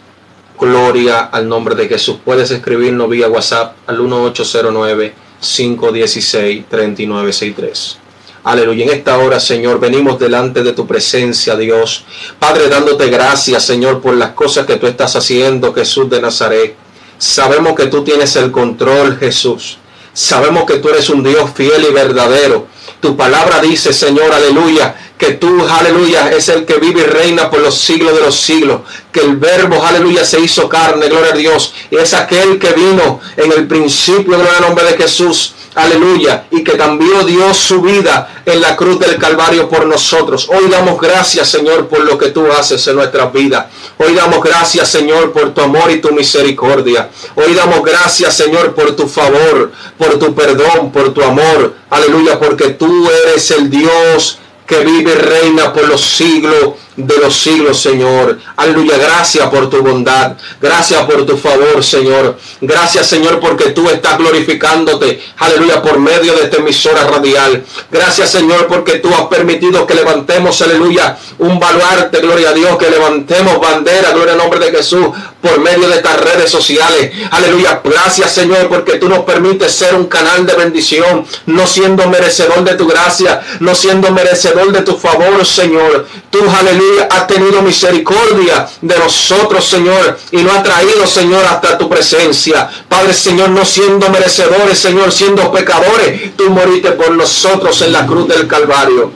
Gloria al nombre de Jesús. Puedes escribirnos vía WhatsApp al 1809-516-3963. Aleluya. En esta hora, Señor, venimos delante de tu presencia, Dios. Padre, dándote gracias, Señor, por las cosas que tú estás haciendo, Jesús de Nazaret. Sabemos que tú tienes el control, Jesús. Sabemos que tú eres un Dios fiel y verdadero. Tu palabra dice, Señor, aleluya, que tú, aleluya, es el que vive y reina por los siglos de los siglos, que el verbo, aleluya, se hizo carne, gloria a Dios, y es aquel que vino en el principio, gloria al nombre de Jesús, aleluya, y que cambió Dios su vida en la cruz del Calvario por nosotros. Hoy damos gracias, Señor, por lo que tú haces en nuestra vida. Hoy damos gracias, Señor, por tu amor y tu misericordia. Hoy damos gracias, Señor, por tu favor, por tu perdón, por tu amor. Aleluya, porque tú eres el Dios que vive y reina por los siglos de los siglos, Señor. Aleluya, gracias por tu bondad. Gracias por tu favor, Señor. Gracias, Señor, porque tú estás glorificándote. Aleluya, por medio de esta emisora radial. Gracias, Señor, porque tú has permitido que levantemos, aleluya, un baluarte, gloria a Dios, que levantemos bandera, gloria al nombre de Jesús, por medio de estas redes sociales. Aleluya, gracias, Señor, porque tú nos permites ser un canal de bendición, no siendo merecedor de tu gracia, no siendo merecedor de tu favor, Señor. Tú, aleluya ha tenido misericordia de nosotros, Señor, y nos ha traído, Señor, hasta tu presencia. Padre, Señor, no siendo merecedores, Señor, siendo pecadores, tú moriste por nosotros en la cruz del Calvario.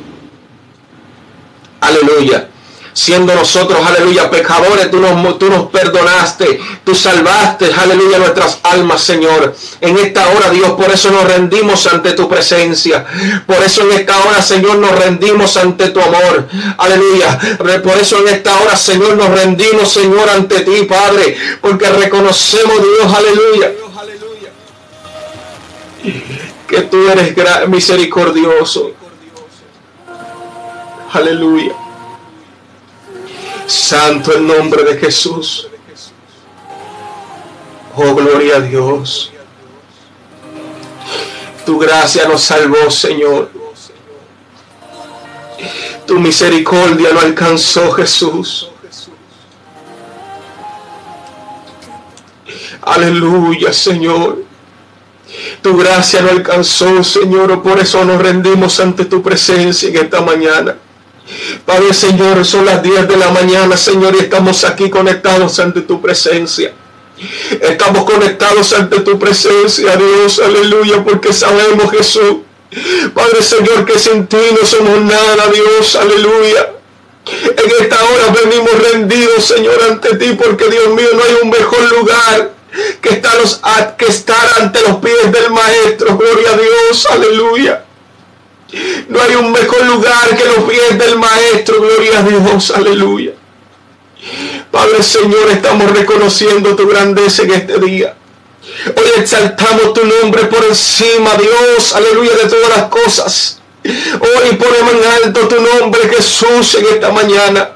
Aleluya siendo nosotros, aleluya, pecadores, tú nos, tú nos perdonaste, tú salvaste, aleluya, nuestras almas, Señor. En esta hora, Dios, por eso nos rendimos ante tu presencia. Por eso en esta hora, Señor, nos rendimos ante tu amor. Aleluya. Por eso en esta hora, Señor, nos rendimos, Señor, ante ti, Padre, porque reconocemos, Dios, aleluya. Que tú eres misericordioso. Aleluya. Santo el nombre de Jesús. Oh, gloria a Dios. Tu gracia nos salvó, Señor. Tu misericordia nos alcanzó, Jesús. Aleluya, Señor. Tu gracia nos alcanzó, Señor. Por eso nos rendimos ante tu presencia en esta mañana. Padre Señor, son las 10 de la mañana, Señor, y estamos aquí conectados ante tu presencia. Estamos conectados ante tu presencia, Dios, aleluya, porque sabemos, Jesús, Padre Señor, que sin ti no somos nada, Dios, aleluya. En esta hora venimos rendidos, Señor, ante ti, porque Dios mío, no hay un mejor lugar que estar, que estar ante los pies del Maestro. Gloria a Dios, aleluya. No hay un mejor lugar que los pies del Maestro, gloria a Dios, aleluya. Padre Señor, estamos reconociendo tu grandeza en este día. Hoy exaltamos tu nombre por encima, Dios, aleluya, de todas las cosas. Hoy ponemos en alto tu nombre, Jesús, en esta mañana.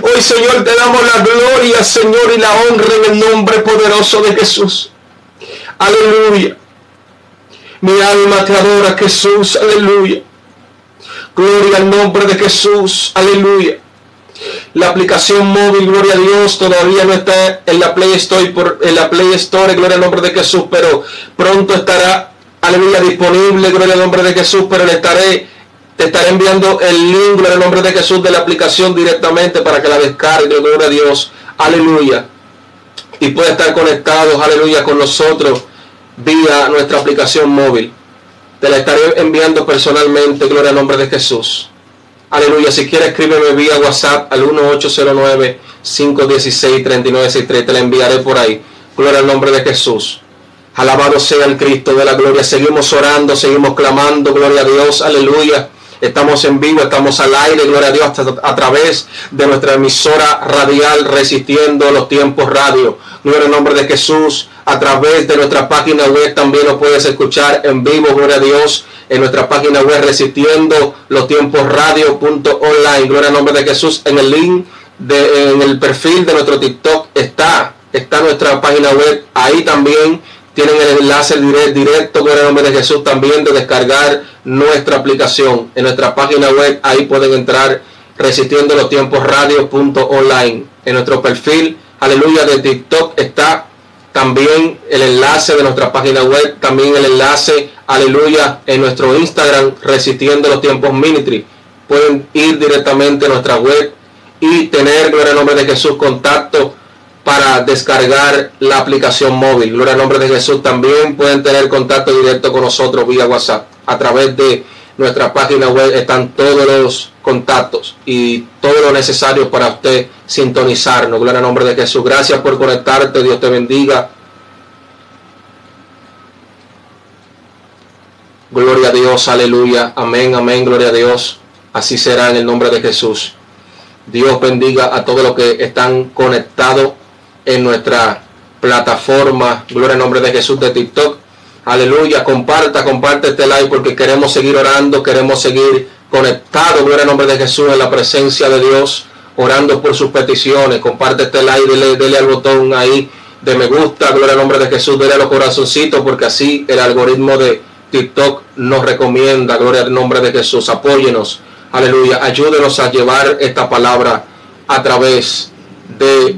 Hoy, Señor, te damos la gloria, Señor, y la honra en el nombre poderoso de Jesús. Aleluya. Mi alma te adora, Jesús. Aleluya. Gloria al nombre de Jesús. Aleluya. La aplicación móvil, gloria a Dios, todavía no está en la Play Store, por, en la Play Store, gloria al nombre de Jesús, pero pronto estará, aleluya, disponible, gloria al nombre de Jesús, pero le estaré, te estaré enviando el link, gloria al nombre de Jesús, de la aplicación directamente para que la descargue, gloria a Dios, aleluya. Y pueda estar conectados, aleluya, con nosotros vía nuestra aplicación móvil. Te la estaré enviando personalmente, gloria al nombre de Jesús. Aleluya. Si quieres, escríbeme vía WhatsApp al 1809-516-3963. Te la enviaré por ahí. Gloria al nombre de Jesús. Alabado sea el Cristo de la gloria. Seguimos orando, seguimos clamando. Gloria a Dios. Aleluya. Estamos en vivo, estamos al aire, gloria a Dios, a través de nuestra emisora radial Resistiendo los Tiempos Radio. Gloria al nombre de Jesús. A través de nuestra página web también lo puedes escuchar en vivo, gloria a Dios, en nuestra página web Resistiendo los Tiempos Radio.online. Gloria al nombre de Jesús. En el link, de, en el perfil de nuestro TikTok está, está nuestra página web. Ahí también tienen el enlace directo, con el nombre de Jesús, también de descargar nuestra aplicación en nuestra página web. Ahí pueden entrar resistiendo los tiempos radio.online. En nuestro perfil, aleluya, de TikTok está también el enlace de nuestra página web, también el enlace, aleluya, en nuestro Instagram, resistiendo los tiempos ministry. Pueden ir directamente a nuestra web y tener, gloria al nombre de Jesús, contacto para descargar la aplicación móvil. Gloria al nombre de Jesús. También pueden tener contacto directo con nosotros vía WhatsApp. A través de nuestra página web están todos los contactos y todo lo necesario para usted sintonizarnos. Gloria al nombre de Jesús. Gracias por conectarte. Dios te bendiga. Gloria a Dios, aleluya, amén, amén, gloria a Dios. Así será en el nombre de Jesús. Dios bendiga a todos los que están conectados en nuestra plataforma, gloria al nombre de Jesús de TikTok. Aleluya, comparta, comparte este like porque queremos seguir orando, queremos seguir conectados, gloria al nombre de Jesús en la presencia de Dios, orando por sus peticiones. Comparte este like, dele, dele al botón ahí de me gusta, gloria al nombre de Jesús, dele a los corazoncitos porque así el algoritmo de TikTok nos recomienda, gloria al nombre de Jesús, apóyenos, aleluya, ayúdenos a llevar esta palabra a través de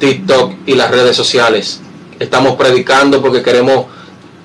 TikTok y las redes sociales. Estamos predicando porque queremos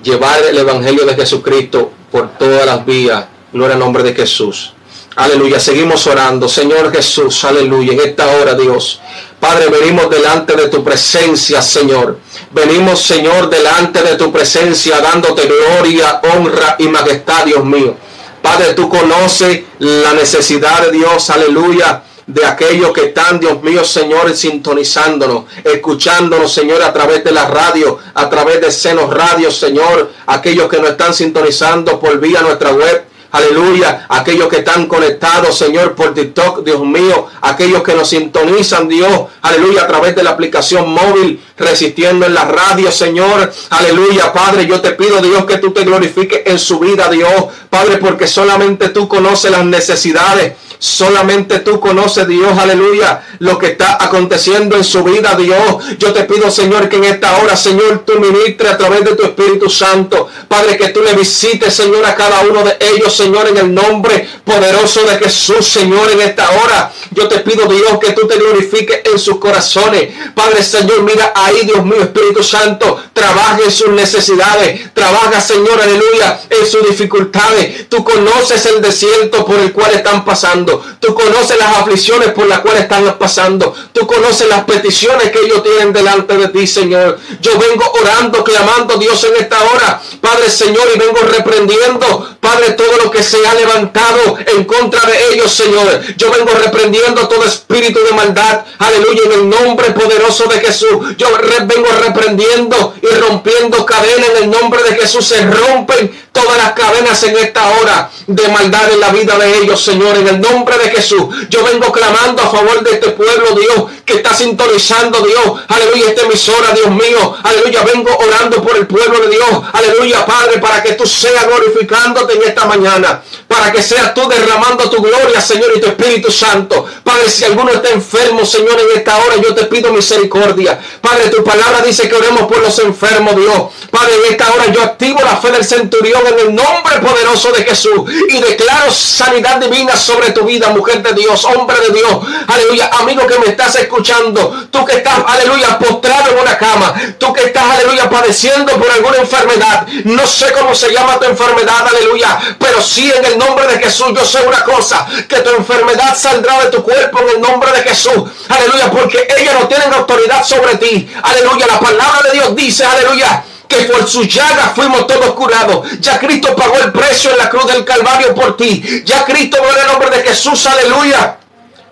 llevar el Evangelio de Jesucristo por todas las vías. Gloria al nombre de Jesús. Aleluya. Seguimos orando. Señor Jesús, aleluya. En esta hora, Dios. Padre, venimos delante de tu presencia, Señor. Venimos, Señor, delante de tu presencia, dándote gloria, honra y majestad, Dios mío. Padre, tú conoces la necesidad de Dios, aleluya de aquellos que están, Dios mío, Señor, sintonizándonos, escuchándonos, Señor, a través de la radio, a través de Senos Radio, Señor, aquellos que nos están sintonizando por vía nuestra web. Aleluya, aquellos que están conectados, Señor, por TikTok, Dios mío, aquellos que nos sintonizan, Dios, aleluya, a través de la aplicación móvil, resistiendo en la radio, Señor, aleluya, Padre, yo te pido, Dios, que tú te glorifiques en su vida, Dios, Padre, porque solamente tú conoces las necesidades. Solamente tú conoces, Dios, aleluya, lo que está aconteciendo en su vida, Dios. Yo te pido, Señor, que en esta hora, Señor, tú ministres a través de tu Espíritu Santo. Padre, que tú le visites, Señor, a cada uno de ellos, Señor, en el nombre poderoso de Jesús, Señor, en esta hora. Yo te pido, Dios, que tú te glorifiques en sus corazones. Padre, Señor, mira ahí, Dios mío, Espíritu Santo, trabaja en sus necesidades. Trabaja, Señor, aleluya, en sus dificultades. Tú conoces el desierto por el cual están pasando. Tú conoces las aflicciones por las cuales están pasando. Tú conoces las peticiones que ellos tienen delante de ti, Señor. Yo vengo orando, clamando Dios en esta hora, Padre Señor, y vengo reprendiendo, Padre, todo lo que se ha levantado en contra de ellos, Señor. Yo vengo reprendiendo todo espíritu de maldad. Aleluya, en el nombre poderoso de Jesús. Yo vengo reprendiendo y rompiendo cadenas en el nombre de Jesús. Se rompen todas las cadenas en esta hora de maldad en la vida de ellos, Señor, en el nombre de Jesús. Yo vengo clamando a favor de este pueblo, Dios, que está sintonizando, Dios. Aleluya, esta emisora, Dios mío. Aleluya, vengo orando por el pueblo de Dios. Aleluya, Padre, para que tú seas glorificándote en esta mañana. Para que seas tú derramando tu gloria, Señor, y tu Espíritu Santo. Padre, si alguno está enfermo, Señor, en esta hora, yo te pido misericordia. Padre, tu palabra dice que oremos por los enfermos, Dios. Padre, en esta hora yo activo la fe del centurión en el nombre poderoso de Jesús y declaro sanidad divina sobre tu vida, mujer de Dios, hombre de Dios. Aleluya, amigo que me estás escuchando, tú que estás, aleluya, postrado en una cama, tú que estás, aleluya, padeciendo por alguna enfermedad. No sé cómo se llama tu enfermedad, aleluya, pero sí en el nombre de Jesús yo sé una cosa, que tu enfermedad saldrá de tu cuerpo en el nombre de Jesús. Aleluya, porque ellos no tienen autoridad sobre ti. Aleluya, la palabra de Dios dice, aleluya que por su llaga fuimos todos curados. Ya Cristo pagó el precio en la cruz del Calvario por ti. Ya Cristo, en el nombre de Jesús, aleluya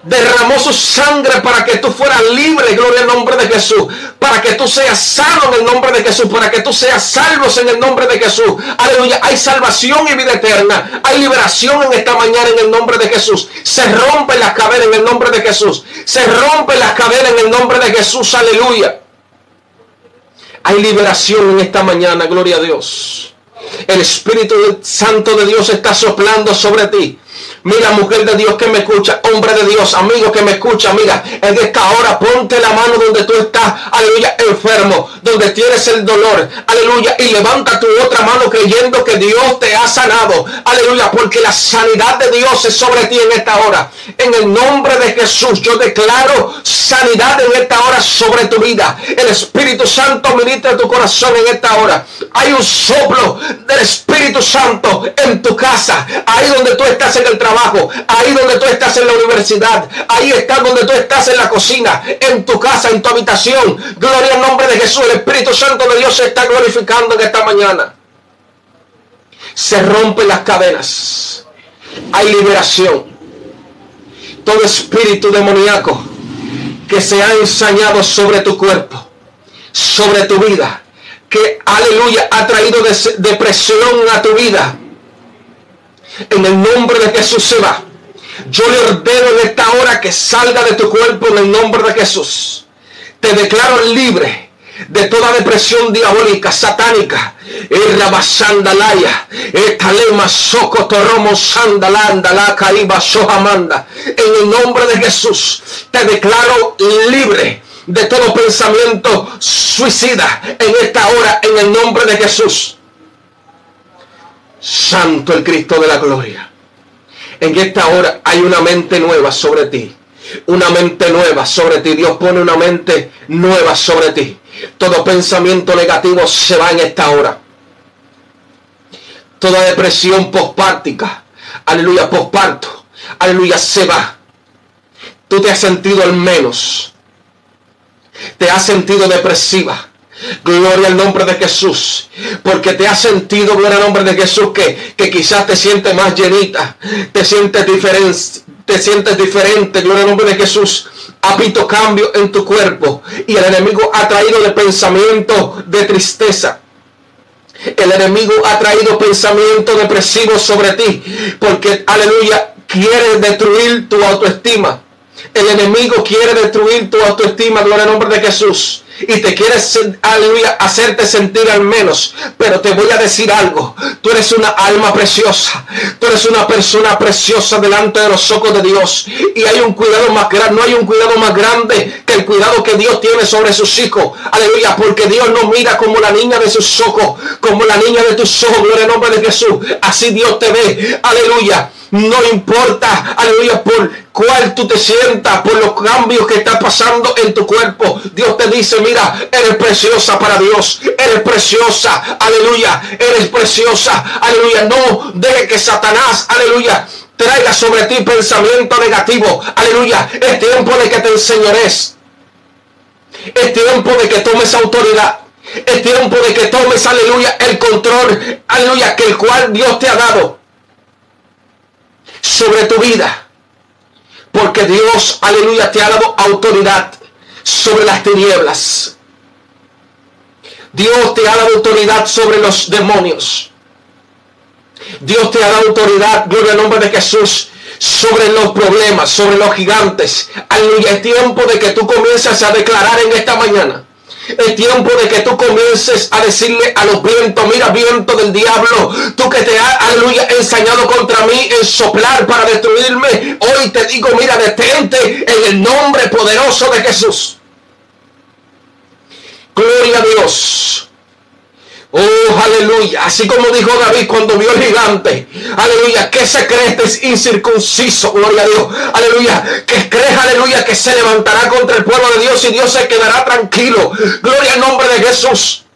derramó su sangre para que tú fueras libre, gloria al nombre de Jesús, para que tú seas sano en el nombre de Jesús, para que tú seas salvos en el nombre de Jesús. Aleluya, hay salvación y vida eterna, hay liberación en esta mañana en el nombre de Jesús. Se rompen las cadenas en el nombre de Jesús, se rompen las cadenas en el nombre de Jesús, aleluya. Hay liberación en esta mañana, gloria a Dios. El Espíritu Santo de Dios está soplando sobre ti. Mira, mujer de Dios que me escucha, hombre de Dios, amigo que me escucha, mira, en esta hora ponte la mano donde tú estás, aleluya, enfermo, donde tienes el dolor, aleluya, y levanta tu otra mano creyendo que Dios te ha sanado, aleluya, porque la sanidad de Dios es sobre ti en esta hora. En el nombre de Jesús, yo declaro sanidad en esta hora sobre tu vida. El Espíritu Santo ministra tu corazón en esta hora. Hay un soplo del Espíritu Santo en tu casa, ahí donde tú estás en el trabajo ahí donde tú estás en la universidad, ahí estás donde tú estás en la cocina, en tu casa, en tu habitación. Gloria al nombre de Jesús. El Espíritu Santo de Dios se está glorificando en esta mañana. Se rompen las cadenas. Hay liberación. Todo espíritu demoníaco que se ha ensañado sobre tu cuerpo, sobre tu vida, que aleluya ha traído depresión a tu vida, en el nombre de Jesús se va. Yo le ordeno en esta hora que salga de tu cuerpo en el nombre de Jesús. Te declaro libre de toda depresión diabólica, satánica. Rabasandalaya, Etalema, Socotoromo, Sandalanda, la Caiba, Sohamanda. En el nombre de Jesús, te declaro libre de todo pensamiento suicida en esta hora, en el nombre de Jesús. Santo el Cristo de la gloria. En esta hora hay una mente nueva sobre ti. Una mente nueva sobre ti. Dios pone una mente nueva sobre ti. Todo pensamiento negativo se va en esta hora. Toda depresión pospártica. Aleluya, posparto. Aleluya, se va. Tú te has sentido al menos. Te has sentido depresiva Gloria al nombre de Jesús. Porque te has sentido, gloria al nombre de Jesús, que, que quizás te sientes más llenita. Te sientes diferente. Te sientes diferente, gloria al nombre de Jesús. Ha visto cambio en tu cuerpo. Y el enemigo ha traído de pensamiento de tristeza. El enemigo ha traído pensamiento depresivo sobre ti. Porque, aleluya, quiere destruir tu autoestima. El enemigo quiere destruir tu autoestima, gloria al nombre de Jesús y te quieres, aleluya, hacerte sentir al menos. Pero te voy a decir algo. Tú eres una alma preciosa. Tú eres una persona preciosa delante de los ojos de Dios. Y hay un cuidado más grande. No hay un cuidado más grande que el cuidado que Dios tiene sobre sus hijos. Aleluya. Porque Dios no mira como la niña de sus ojos. Como la niña de tus ojos. Gloria al nombre de Jesús. Así Dios te ve. Aleluya. No importa, aleluya, por cuál tú te sientas, por los cambios que está pasando en tu cuerpo. Dios te dice, mira, eres preciosa para Dios. Eres preciosa, aleluya. Eres preciosa, aleluya. No deje que Satanás, aleluya, traiga sobre ti pensamiento negativo. Aleluya. Es tiempo de que te enseñores. Es tiempo de que tomes autoridad. Es tiempo de que tomes, aleluya, el control, aleluya, que el cual Dios te ha dado sobre tu vida. Porque Dios, aleluya, te ha dado autoridad sobre las tinieblas. Dios te ha dado autoridad sobre los demonios. Dios te ha dado autoridad, gloria al nombre de Jesús, sobre los problemas, sobre los gigantes. Aleluya, es tiempo de que tú comiences a declarar en esta mañana es tiempo de que tú comiences a decirle a los vientos, mira viento del diablo, tú que te has, aleluya, ensañado contra mí en soplar para destruirme. Hoy te digo, mira, detente en el nombre poderoso de Jesús. Gloria a Dios. Oh, aleluya. Así como dijo David cuando vio el gigante. Aleluya. Que se cree este incircunciso. Gloria a Dios. Aleluya. Que crees, aleluya, que se levantará contra el pueblo de Dios y Dios se quedará tranquilo. Gloria al nombre de Jesús.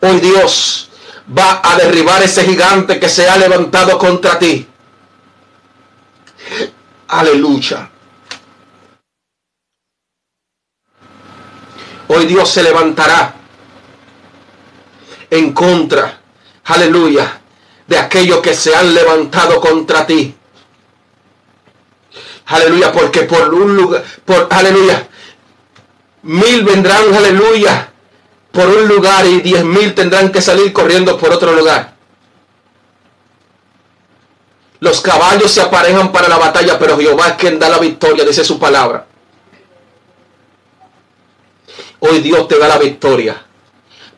Hoy Dios va a derribar ese gigante que se ha levantado contra ti. Aleluya. Hoy Dios se levantará en contra, aleluya, de aquellos que se han levantado contra ti. Aleluya, porque por un lugar, por, aleluya, mil vendrán, aleluya, por un lugar y diez mil tendrán que salir corriendo por otro lugar. Los caballos se aparejan para la batalla, pero Jehová es quien da la victoria, dice su palabra. Hoy Dios te da la victoria,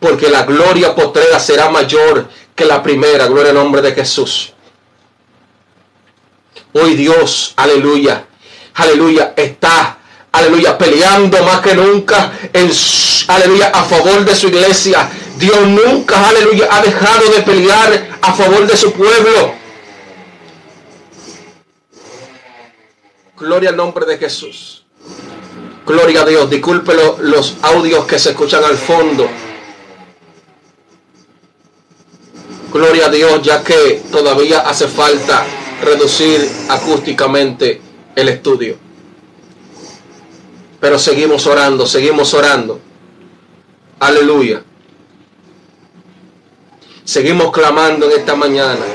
porque la gloria postrera será mayor que la primera. Gloria al nombre de Jesús. Hoy Dios, aleluya, aleluya, está, aleluya, peleando más que nunca, en, aleluya, a favor de su iglesia. Dios nunca, aleluya, ha dejado de pelear a favor de su pueblo. Gloria al nombre de Jesús. Gloria a Dios. Disculpe los audios que se escuchan al fondo. Gloria a Dios, ya que todavía hace falta reducir acústicamente el estudio. Pero seguimos orando, seguimos orando. Aleluya. Seguimos clamando en esta mañana.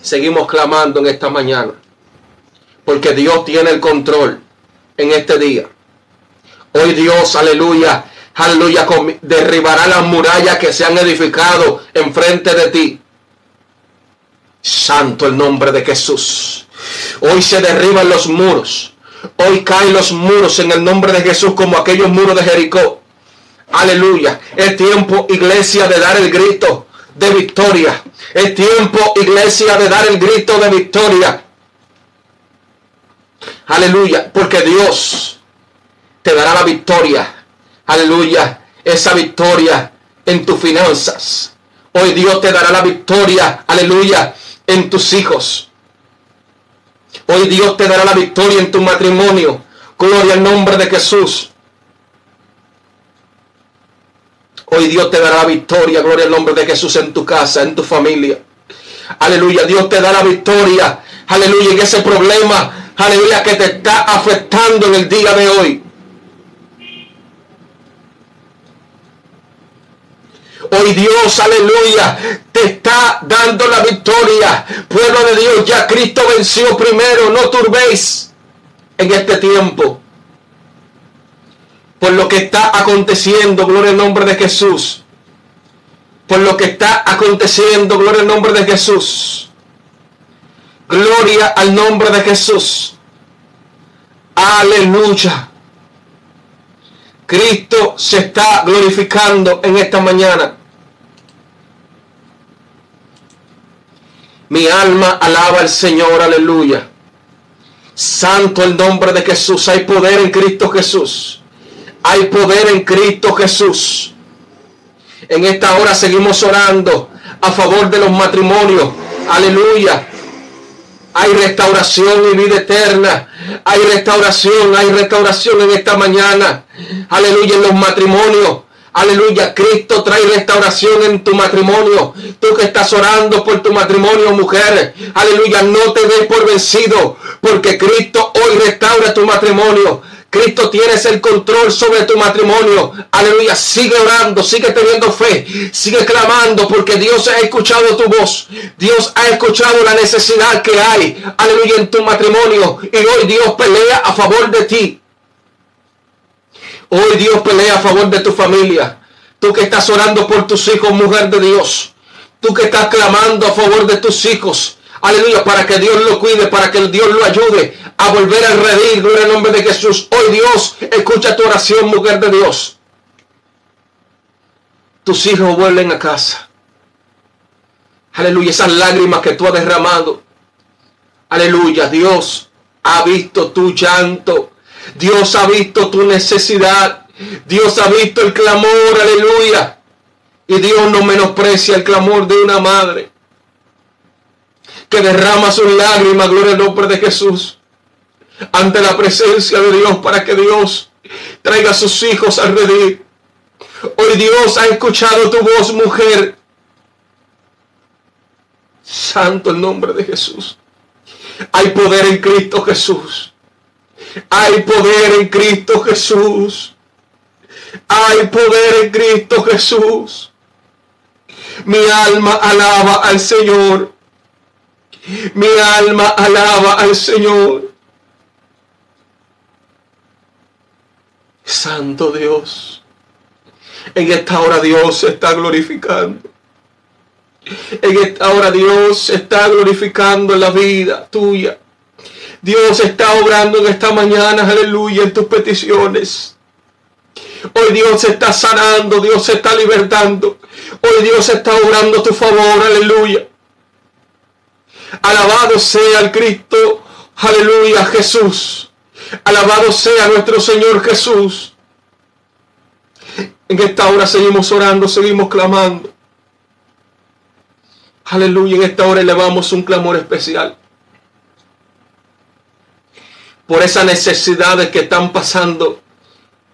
Seguimos clamando en esta mañana. Porque Dios tiene el control en este día. Hoy Dios, aleluya, aleluya, derribará las murallas que se han edificado enfrente de ti. Santo el nombre de Jesús. Hoy se derriban los muros. Hoy caen los muros en el nombre de Jesús como aquellos muros de Jericó. Aleluya. Es tiempo, iglesia, de dar el grito de victoria. Es tiempo, iglesia, de dar el grito de victoria. Aleluya. Porque Dios te dará la victoria. Aleluya. Esa victoria en tus finanzas. Hoy Dios te dará la victoria. Aleluya en tus hijos. Hoy Dios te dará la victoria en tu matrimonio. Gloria al nombre de Jesús. Hoy Dios te dará la victoria, gloria al nombre de Jesús en tu casa, en tu familia. Aleluya, Dios te da la victoria. Aleluya, en ese problema, aleluya, que te está afectando en el día de hoy. Hoy Dios, aleluya, te está dando la victoria. Pueblo de Dios, ya Cristo venció primero. No turbéis en este tiempo. Por lo que está aconteciendo, gloria al nombre de Jesús. Por lo que está aconteciendo, gloria al nombre de Jesús. Gloria al nombre de Jesús. Aleluya. Cristo se está glorificando en esta mañana. Mi alma alaba al Señor, aleluya. Santo el nombre de Jesús. Hay poder en Cristo Jesús. Hay poder en Cristo Jesús. En esta hora seguimos orando a favor de los matrimonios. Aleluya. Hay restauración y vida eterna. Hay restauración, hay restauración en esta mañana. Aleluya en los matrimonios. Aleluya, Cristo trae restauración en tu matrimonio. Tú que estás orando por tu matrimonio, mujer. Aleluya, no te des por vencido, porque Cristo hoy restaura tu matrimonio. Cristo tienes el control sobre tu matrimonio. Aleluya. Sigue orando, sigue teniendo fe, sigue clamando porque Dios ha escuchado tu voz. Dios ha escuchado la necesidad que hay. Aleluya en tu matrimonio. Y hoy Dios pelea a favor de ti. Hoy Dios pelea a favor de tu familia. Tú que estás orando por tus hijos, mujer de Dios. Tú que estás clamando a favor de tus hijos. Aleluya, para que Dios lo cuide, para que Dios lo ayude a volver a redir. Gloria al nombre de Jesús. Hoy Dios escucha tu oración, mujer de Dios. Tus hijos vuelven a casa. Aleluya, esas lágrimas que tú has derramado. Aleluya, Dios ha visto tu llanto. Dios ha visto tu necesidad. Dios ha visto el clamor, aleluya. Y Dios no menosprecia el clamor de una madre que derrama sus lágrimas, gloria al nombre de Jesús, ante la presencia de Dios para que Dios traiga a sus hijos al redir. Hoy Dios ha escuchado tu voz, mujer. Santo el nombre de Jesús. Hay poder en Cristo Jesús. Hay poder en Cristo Jesús. Hay poder en Cristo Jesús. Mi alma alaba al Señor. Mi alma alaba al Señor. Santo Dios. En esta hora Dios se está glorificando. En esta hora Dios se está glorificando la vida tuya. Dios está obrando en esta mañana, aleluya, en tus peticiones. Hoy Dios se está sanando, Dios se está libertando. Hoy Dios está obrando tu favor, aleluya. Alabado sea el Cristo, aleluya, Jesús. Alabado sea nuestro Señor Jesús. En esta hora seguimos orando, seguimos clamando. Aleluya, en esta hora elevamos un clamor especial. Por esas necesidades que están pasando.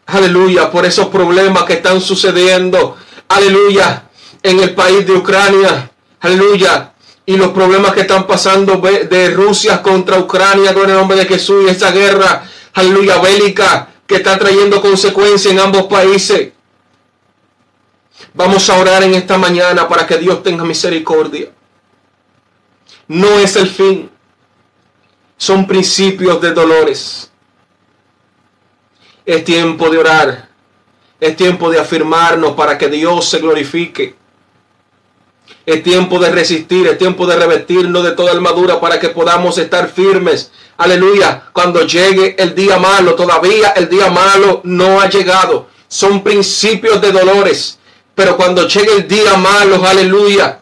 Aleluya, por esos problemas que están sucediendo. Aleluya, en el país de Ucrania. Aleluya. Y los problemas que están pasando de Rusia contra Ucrania con el nombre de Jesús y esa guerra, aleluya, bélica que está trayendo consecuencias en ambos países. Vamos a orar en esta mañana para que Dios tenga misericordia. No es el fin. Son principios de dolores. Es tiempo de orar. Es tiempo de afirmarnos para que Dios se glorifique. Es tiempo de resistir, es tiempo de revestirnos de toda armadura para que podamos estar firmes. Aleluya. Cuando llegue el día malo, todavía el día malo no ha llegado. Son principios de dolores. Pero cuando llegue el día malo, aleluya,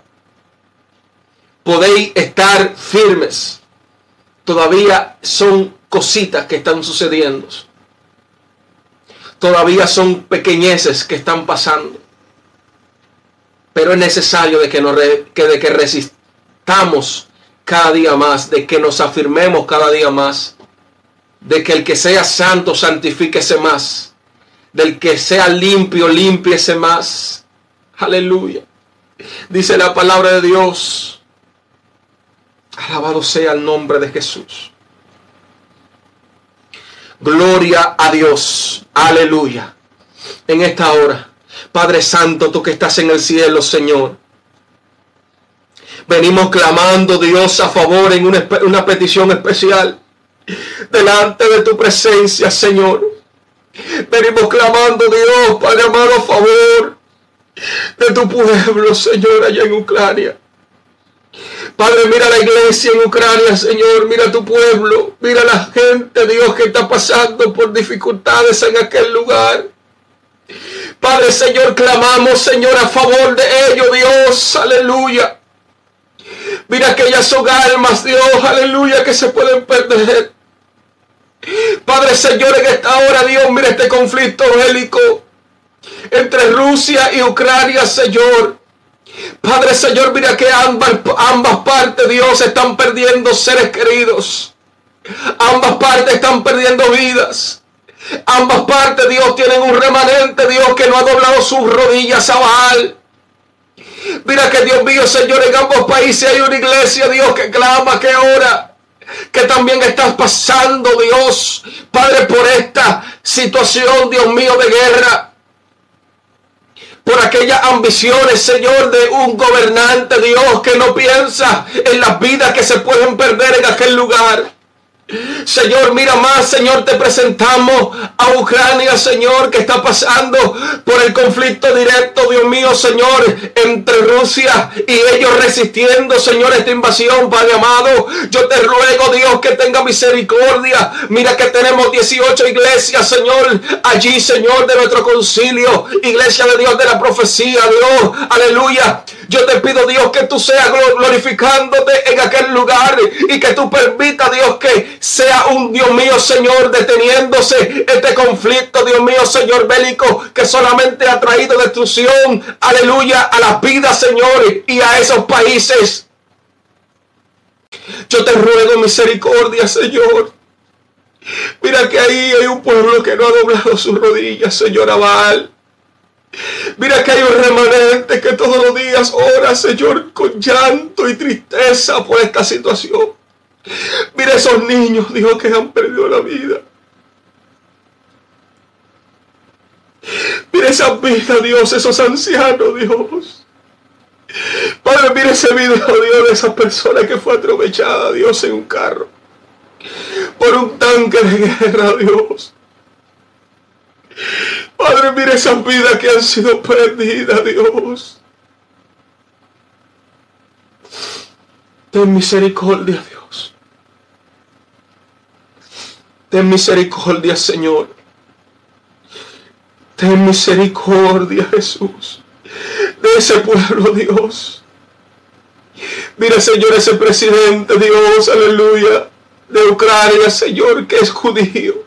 podéis estar firmes. Todavía son cositas que están sucediendo. Todavía son pequeñeces que están pasando. Pero es necesario de que, nos que, de que resistamos cada día más, de que nos afirmemos cada día más, de que el que sea santo santifíquese más, del que sea limpio limpiese más, Aleluya. Dice la palabra de Dios. Alabado sea el nombre de Jesús. Gloria a Dios. Aleluya. En esta hora, Padre Santo, tú que estás en el cielo, Señor. Venimos clamando, Dios, a favor en una, petición especial. Delante de tu presencia, Señor. Venimos clamando, Dios, Padre amado, a favor de tu pueblo, Señor, allá en Ucrania. Padre, mira la iglesia en Ucrania, Señor, mira tu pueblo, mira la gente, Dios, que está pasando por dificultades en aquel lugar. Padre, Señor, clamamos, Señor, a favor de ellos, Dios, aleluya. Mira que ellas son almas, Dios, aleluya, que se pueden perder. Padre, Señor, en esta hora, Dios, mira este conflicto bélico entre Rusia y Ucrania, Señor. Padre Señor, mira que ambas, ambas partes, Dios, están perdiendo seres queridos. Ambas partes están perdiendo vidas. Ambas partes, Dios, tienen un remanente, Dios, que no ha doblado sus rodillas a Baal. Mira que Dios mío, Señor, en ambos países hay una iglesia, Dios, que clama, que ora. Que también estás pasando, Dios, Padre, por esta situación, Dios mío, de guerra por aquellas ambiciones, Señor, de un gobernante, Dios, que no piensa en las vidas que se pueden perder en aquel lugar. Señor, mira más, Señor, te presentamos a Ucrania, Señor, que está pasando por el conflicto directo, Dios mío, Señor, entre Rusia y ellos resistiendo, Señor, esta invasión, Padre amado. Yo te ruego, Dios, que tenga misericordia. Mira que tenemos 18 iglesias, Señor, allí, Señor, de nuestro concilio, iglesia de Dios de la profecía, Dios, aleluya. Yo te pido, Dios, que tú seas glorificándote en aquel lugar y que tú permita, Dios, que sea un Dios mío, Señor, deteniéndose este conflicto, Dios mío, Señor bélico, que solamente ha traído destrucción, aleluya, a las vidas, Señor, y a esos países. Yo te ruego misericordia, Señor. Mira que ahí hay un pueblo que no ha doblado sus rodillas, Señor Abal. Mira que hay un remanente que todos los días ora, Señor, con llanto y tristeza por esta situación. Mira esos niños, Dios, que han perdido la vida. Mira esa vida, Dios, esos ancianos, Dios. Padre, mire ese video, Dios, de esa persona que fue atropellada, Dios, en un carro. Por un tanque de guerra, Dios. Padre, mire esas vidas que han sido perdidas, Dios. Ten misericordia, Dios. Ten misericordia, Señor. Ten misericordia, Jesús, de ese pueblo, Dios. Mira, Señor, ese presidente, Dios, aleluya, de Ucrania, Señor, que es judío,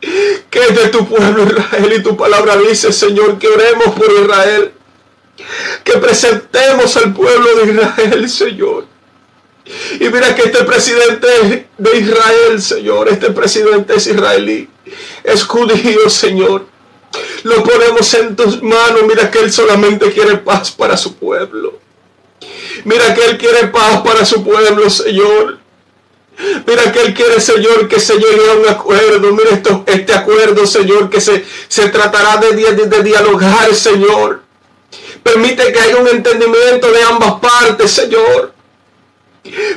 que es de tu pueblo Israel. Y tu palabra dice, Señor, que oremos por Israel, que presentemos al pueblo de Israel, Señor. Y mira que este presidente de Israel, Señor, este presidente es israelí, es judío, Señor. Lo ponemos en tus manos. Mira que Él solamente quiere paz para su pueblo. Mira que Él quiere paz para su pueblo, Señor. Mira que Él quiere, Señor, que se llegue a un acuerdo. Mira esto, este acuerdo, Señor, que se, se tratará de, de, de dialogar, Señor. Permite que haya un entendimiento de ambas partes, Señor.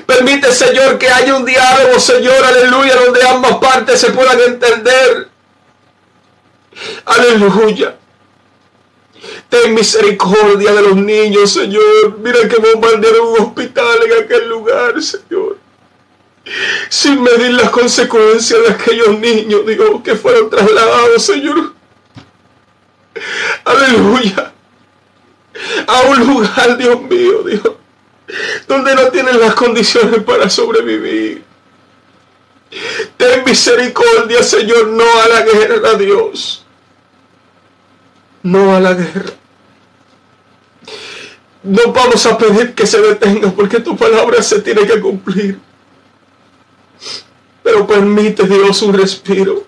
Permite, Señor, que haya un diálogo, Señor, aleluya, donde ambas partes se puedan entender. Aleluya. Ten misericordia de los niños, Señor. Mira que bombardearon un hospital en aquel lugar, Señor. Sin medir las consecuencias de aquellos niños, Dios, que fueron trasladados, Señor. Aleluya. A un lugar, Dios mío, Dios, donde no tienen las condiciones para sobrevivir. Ten misericordia, Señor, no a la guerra, Dios no a la guerra. No vamos a pedir que se detenga porque tu palabra se tiene que cumplir. Pero permite Dios un respiro.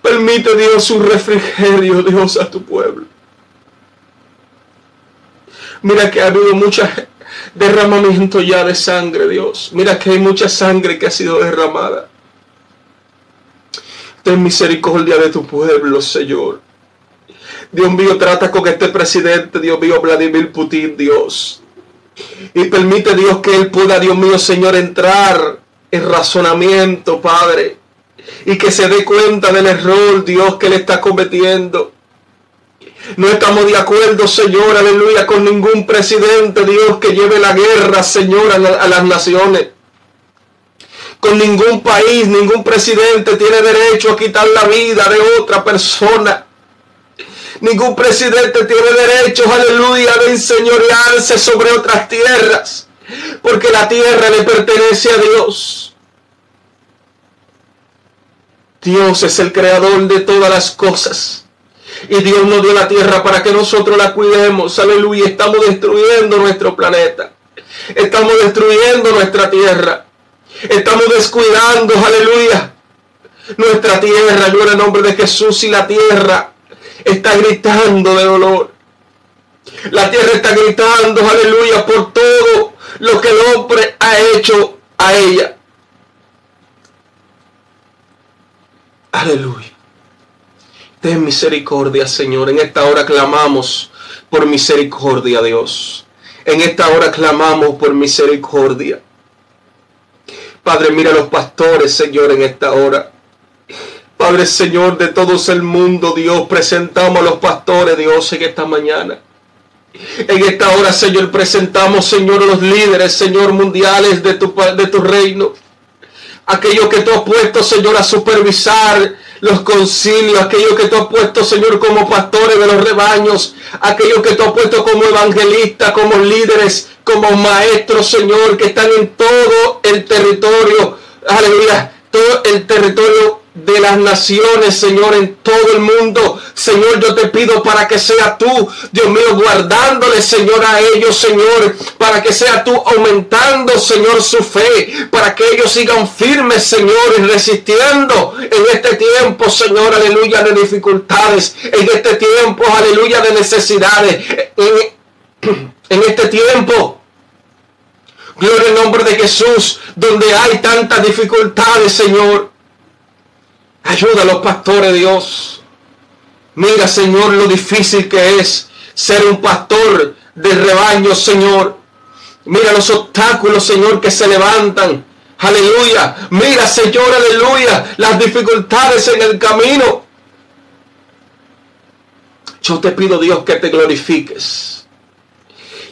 Permite Dios un refrigerio, Dios, a tu pueblo. Mira que ha habido mucho derramamiento ya de sangre, Dios. Mira que hay mucha sangre que ha sido derramada. Ten misericordia de tu pueblo, Señor. Dios mío, trata con este presidente, Dios mío, Vladimir Putin, Dios. Y permite, Dios, que él pueda, Dios mío, Señor, entrar en razonamiento, Padre. Y que se dé cuenta del error, Dios, que él está cometiendo. No estamos de acuerdo, Señor, aleluya, con ningún presidente, Dios, que lleve la guerra, Señor, a, las naciones. Con ningún país, ningún presidente tiene derecho a quitar la vida de otra persona. Ningún presidente tiene derecho, aleluya, de enseñorearse sobre otras tierras, porque la tierra le pertenece a Dios. Dios es el creador de todas las cosas. Y Dios nos dio la tierra para que nosotros la cuidemos. Aleluya. Estamos destruyendo nuestro planeta. Estamos destruyendo nuestra tierra. Estamos descuidando, aleluya, nuestra tierra. Gloria el nombre de Jesús y la tierra está gritando de dolor. La tierra está gritando, aleluya, por todo lo que el hombre ha hecho a ella. Aleluya. Ten misericordia, Señor. En esta hora clamamos por misericordia, Dios. En esta hora clamamos por misericordia. Padre, mira a los pastores, Señor, en esta hora. Padre Señor de todos el mundo, Dios, presentamos a los pastores, Dios, en esta mañana. En esta hora, Señor, presentamos, Señor, a los líderes, Señor, mundiales de tu, de tu reino. Aquellos que tú has puesto, Señor, a supervisar los concilios, aquellos que tú has puesto, Señor, como pastores de los rebaños, aquellos que tú has puesto como evangelistas, como líderes, como maestros, Señor, que están en todo el territorio, aleluya, todo el territorio de las naciones, Señor, en todo el mundo. Señor, yo te pido para que sea tú, Dios mío, guardándole, Señor, a ellos, Señor, para que sea tú aumentando, Señor, su fe, para que ellos sigan firmes, Señor, y resistiendo en este tiempo, Señor, aleluya, de dificultades, en este tiempo, aleluya, de necesidades, en, este tiempo. Gloria al nombre de Jesús, donde hay tantas dificultades, Señor. Ayuda a los pastores, Dios. Mira, Señor, lo difícil que es ser un pastor del rebaño, Señor. Mira los obstáculos, Señor, que se levantan. Aleluya. Mira, Señor, aleluya, las dificultades en el camino. Yo te pido, Dios, que te glorifiques.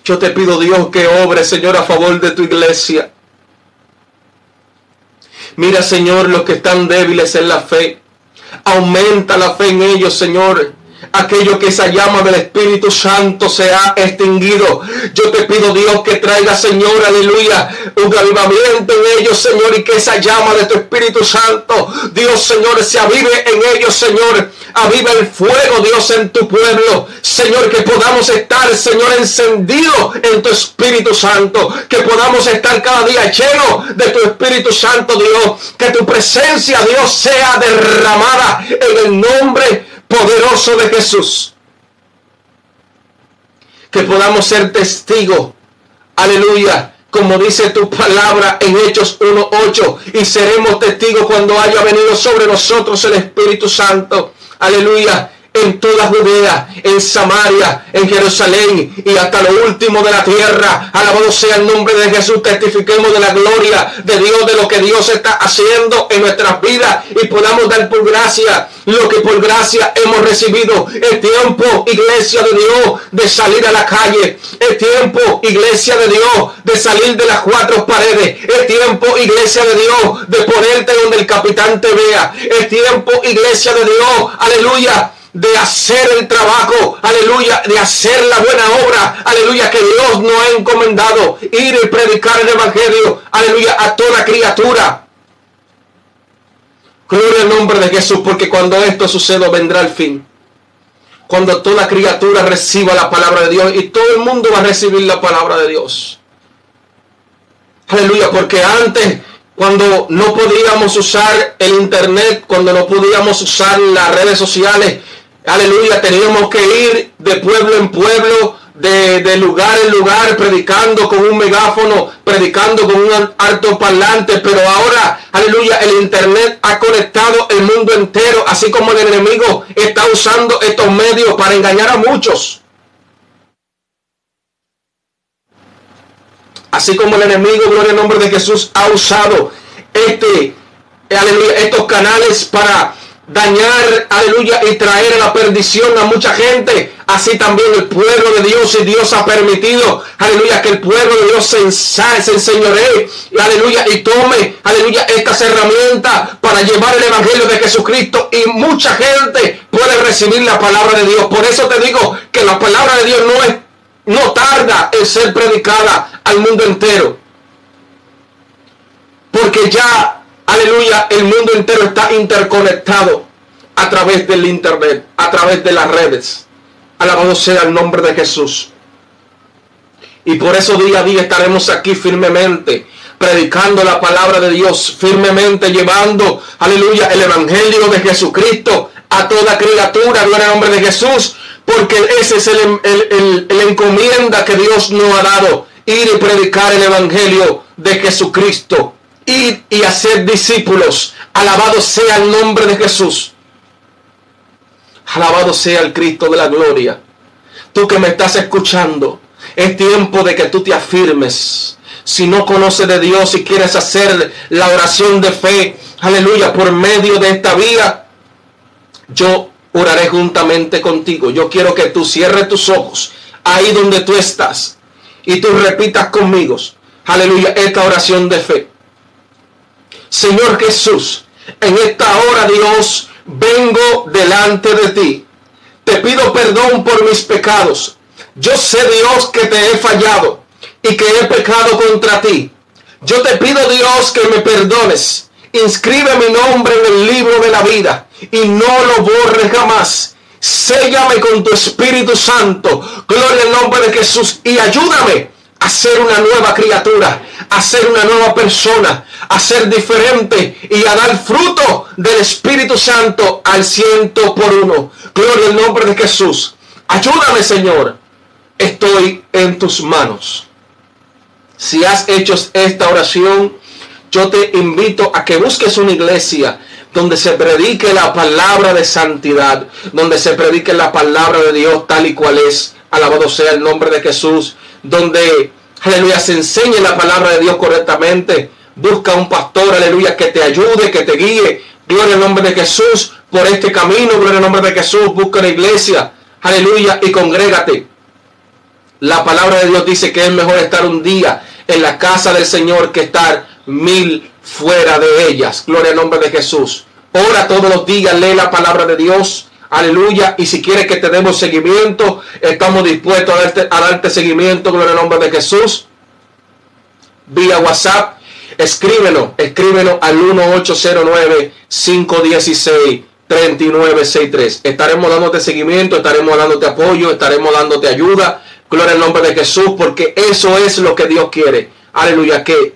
Yo te pido, Dios, que obre, Señor, a favor de tu iglesia. Mira, Señor, los que están débiles en la fe. Aumenta la fe en ellos, Señor aquello que esa llama del Espíritu Santo se ha extinguido. Yo te pido Dios que traiga, Señor, aleluya, un avivamiento en ellos, Señor, y que esa llama de tu Espíritu Santo, Dios, Señor, se avive en ellos, Señor. Aviva el fuego, Dios, en tu pueblo. Señor, que podamos estar, Señor, encendido en tu Espíritu Santo. Que podamos estar cada día lleno de tu Espíritu Santo, Dios. Que tu presencia, Dios, sea derramada en el nombre poderoso de Jesús. Que podamos ser testigos, aleluya, como dice tu palabra en Hechos 1.8, y seremos testigos cuando haya venido sobre nosotros el Espíritu Santo, aleluya, en toda Judea, en Samaria, en Jerusalén y hasta lo último de la tierra. Alabado sea el nombre de Jesús. Testifiquemos de la gloria de Dios, de lo que Dios está haciendo en nuestras vidas y podamos dar por gracia lo que por gracia hemos recibido. Es tiempo, iglesia de Dios, de salir a la calle. Es tiempo, iglesia de Dios, de salir de las cuatro paredes. Es tiempo, iglesia de Dios, de ponerte donde el capitán te vea. Es tiempo, iglesia de Dios, aleluya de hacer el trabajo, aleluya, de hacer la buena obra, aleluya, que Dios nos ha encomendado, ir y predicar el Evangelio, aleluya, a toda criatura. Gloria al nombre de Jesús, porque cuando esto suceda vendrá el fin. Cuando toda criatura reciba la palabra de Dios y todo el mundo va a recibir la palabra de Dios. Aleluya, porque antes cuando no podíamos usar el internet, cuando no podíamos usar las redes sociales, Aleluya, teníamos que ir de pueblo en pueblo, de, lugar en lugar, predicando con un megáfono, predicando con un alto parlante, pero ahora, aleluya, el internet ha conectado el mundo entero, así como el enemigo está usando estos medios para engañar a muchos. Así como el enemigo, gloria al nombre de Jesús, ha usado este, aleluya, estos canales para dañar, aleluya, y traer a la perdición a mucha gente. Así también el pueblo de Dios y Dios ha permitido, aleluya, que el pueblo de Dios se, se enseñoree, aleluya, y tome, aleluya, estas herramientas para llevar el evangelio de Jesucristo y mucha gente puede recibir la palabra de Dios. Por eso te digo que la palabra de Dios no es, no tarda en ser predicada al mundo entero. Porque ya Aleluya, el mundo entero está interconectado a través del internet, a través de las redes. Alabado sea el nombre de Jesús. Y por eso día a día estaremos aquí firmemente, predicando la palabra de Dios, firmemente llevando, aleluya, el Evangelio de Jesucristo a toda criatura, al nombre de Jesús, porque ese es el, el, el encomienda que Dios nos ha dado, ir y predicar el Evangelio de Jesucristo y hacer discípulos. Alabado sea el nombre de Jesús. Alabado sea el Cristo de la gloria. Tú que me estás escuchando, es tiempo de que tú te afirmes. Si no conoces de Dios y quieres hacer la oración de fe, aleluya, por medio de esta vida, yo oraré juntamente contigo. Yo quiero que tú cierres tus ojos ahí donde tú estás y tú repitas conmigo, aleluya, esta oración de fe. Señor Jesús, en esta hora, Dios, vengo delante de ti. Te pido perdón por mis pecados. Yo sé, Dios, que te he fallado y que he pecado contra ti. Yo te pido, Dios, que me perdones. Inscribe mi nombre en el libro de la vida y no lo borres jamás. Séllame con tu Espíritu Santo. Gloria al nombre de Jesús y ayúdame a ser una nueva criatura, a ser una nueva persona, a ser diferente y a dar fruto del Espíritu Santo al ciento por uno. Gloria al nombre de Jesús. Ayúdame, Señor. Estoy en tus manos. Si has hecho esta oración, yo te invito a que busques una iglesia donde se predique la palabra de santidad, donde se predique la palabra de Dios tal y cual es Alabado sea el nombre de Jesús. Donde, aleluya, se enseñe la palabra de Dios correctamente. Busca un pastor, aleluya, que te ayude, que te guíe. Gloria al nombre de Jesús por este camino. Gloria al nombre de Jesús. Busca la iglesia. Aleluya. Y congrégate. La palabra de Dios dice que es mejor estar un día en la casa del Señor que estar mil fuera de ellas. Gloria al nombre de Jesús. Ora todos los días, lee la palabra de Dios. Aleluya. Y si quieres que te demos seguimiento, estamos dispuestos a darte, a darte seguimiento. Gloria al nombre de Jesús. Vía WhatsApp. Escríbelo, escríbelo al 1809-516-3963. Estaremos dándote seguimiento, estaremos dándote apoyo, estaremos dándote ayuda. Gloria al nombre de Jesús, porque eso es lo que Dios quiere. Aleluya, que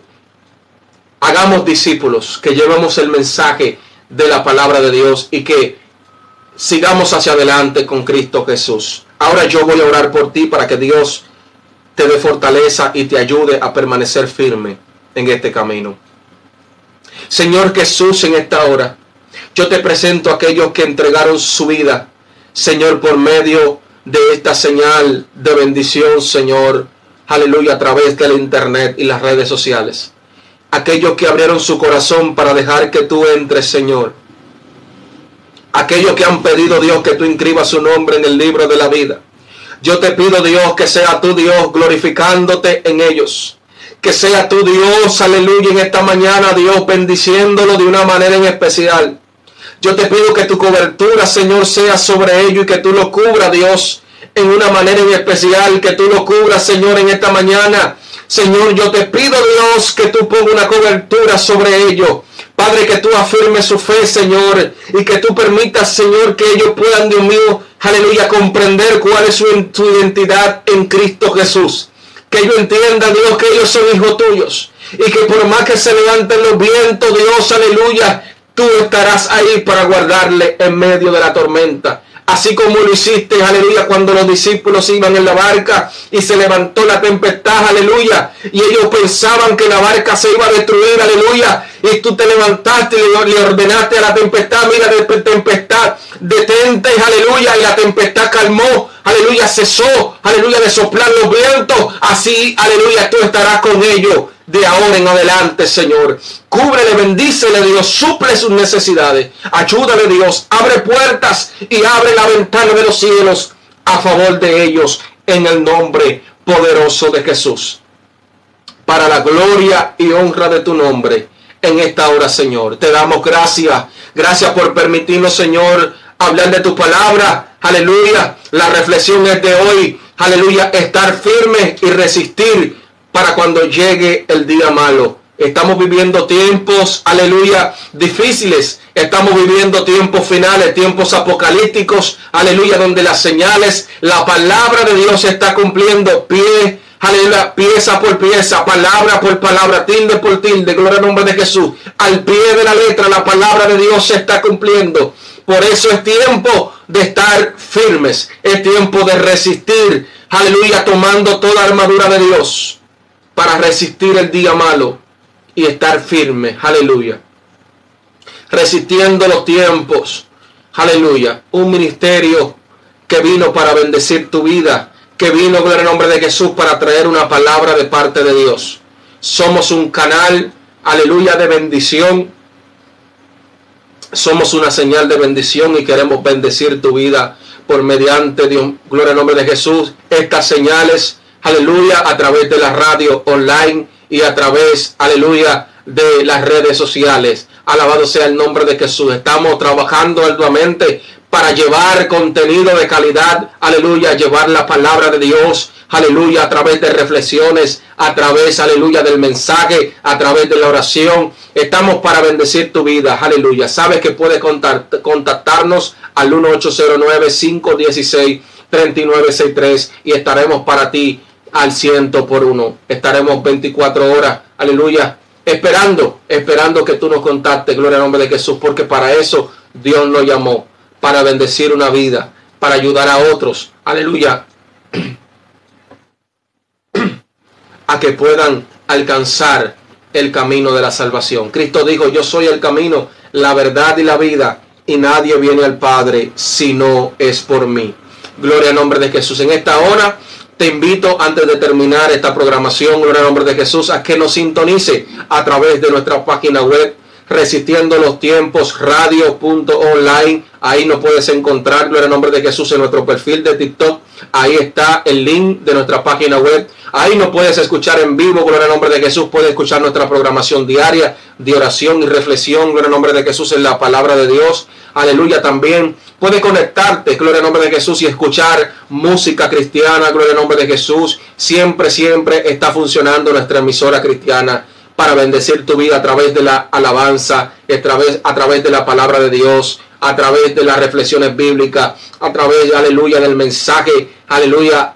hagamos discípulos, que llevemos el mensaje de la palabra de Dios y que sigamos hacia adelante con Cristo Jesús. Ahora yo voy a orar por ti para que Dios te dé fortaleza y te ayude a permanecer firme en este camino. Señor Jesús, en esta hora, yo te presento a aquellos que entregaron su vida, Señor, por medio de esta señal de bendición, Señor, aleluya, a través del internet y las redes sociales. Aquellos que abrieron su corazón para dejar que tú entres, Señor. Aquellos que han pedido, Dios, que tú inscribas su nombre en el libro de la vida. Yo te pido, Dios, que sea tu Dios glorificándote en ellos. Que sea tu Dios, aleluya, en esta mañana, Dios, bendiciéndolo de una manera en especial. Yo te pido que tu cobertura, Señor, sea sobre ellos y que tú lo cubras, Dios, en una manera en especial, que tú lo cubras, Señor, en esta mañana. Señor, yo te pido, Dios, que tú pongas una cobertura sobre ellos. Padre, que tú afirmes su fe, Señor, y que tú permitas, Señor, que ellos puedan, Dios mío, aleluya, comprender cuál es su, su identidad en Cristo Jesús. Que ellos entiendan, Dios, que ellos son hijos tuyos. Y que por más que se levanten los vientos, Dios, aleluya, tú estarás ahí para guardarle en medio de la tormenta. Así como lo hiciste, aleluya, cuando los discípulos iban en la barca y se levantó la tempestad, aleluya. Y ellos pensaban que la barca se iba a destruir, aleluya. Y tú te levantaste y le ordenaste a la tempestad, mira, de tempestad, detente, aleluya. Y la tempestad calmó, aleluya, cesó, aleluya, de soplar los vientos. Así, aleluya, tú estarás con ellos de ahora en adelante, Señor. Cúbrele, bendícele, Dios, suple sus necesidades. Ayúdale, Dios, abre puertas y abre la ventana de los cielos a favor de ellos en el nombre poderoso de Jesús. Para la gloria y honra de tu nombre en esta hora, Señor. Te damos gracias. Gracias por permitirnos, Señor, hablar de tu palabra. Aleluya. La reflexión es de hoy. Aleluya. Estar firme y resistir para cuando llegue el día malo. Estamos viviendo tiempos, aleluya, difíciles. Estamos viviendo tiempos finales, tiempos apocalípticos, aleluya, donde las señales, la palabra de Dios se está cumpliendo pie, aleluya, pieza por pieza, palabra por palabra, tilde por tilde, gloria al nombre de Jesús. Al pie de la letra, la palabra de Dios se está cumpliendo. Por eso es tiempo de estar firmes, es tiempo de resistir, aleluya, tomando toda armadura de Dios para resistir el día malo y estar firme. Aleluya. Resistiendo los tiempos. Aleluya. Un ministerio que vino para bendecir tu vida. Que vino con el nombre de Jesús para traer una palabra de parte de Dios. Somos un canal, aleluya, de bendición. Somos una señal de bendición y queremos bendecir tu vida por mediante Dios. Gloria al nombre de Jesús. Estas señales aleluya, a través de la radio online y a través, aleluya, de las redes sociales. Alabado sea el nombre de Jesús. Estamos trabajando arduamente para llevar contenido de calidad, aleluya, llevar la palabra de Dios, aleluya, a través de reflexiones, a través, aleluya, del mensaje, a través de la oración. Estamos para bendecir tu vida, aleluya. Sabes que puedes contactarnos al 1809-516-3963 y estaremos para ti al ciento por uno. Estaremos 24 horas, aleluya, esperando, esperando que tú nos contactes, gloria al nombre de Jesús, porque para eso Dios nos llamó, para bendecir una vida, para ayudar a otros, aleluya, a que puedan alcanzar el camino de la salvación. Cristo dijo, yo soy el camino, la verdad y la vida, y nadie viene al Padre si no es por mí. Gloria al nombre de Jesús. En esta hora te invito, antes de terminar esta programación, gloria al nombre de Jesús, a que nos sintonice a través de nuestra página web resistiendo los tiempos radio.online. Ahí nos puedes encontrar, gloria al nombre de Jesús, en nuestro perfil de TikTok. Ahí está el link de nuestra página web. Ahí nos puedes escuchar en vivo, gloria al nombre de Jesús. Puedes escuchar nuestra programación diaria de oración y reflexión, gloria nombre de Jesús, en la palabra de Dios. Aleluya también. Puedes conectarte, gloria al nombre de Jesús, y escuchar música cristiana, gloria al nombre de Jesús. Siempre, siempre está funcionando nuestra emisora cristiana para bendecir tu vida a través de la alabanza, a través, a través de la palabra de Dios, a través de las reflexiones bíblicas, a través, aleluya, del mensaje, aleluya,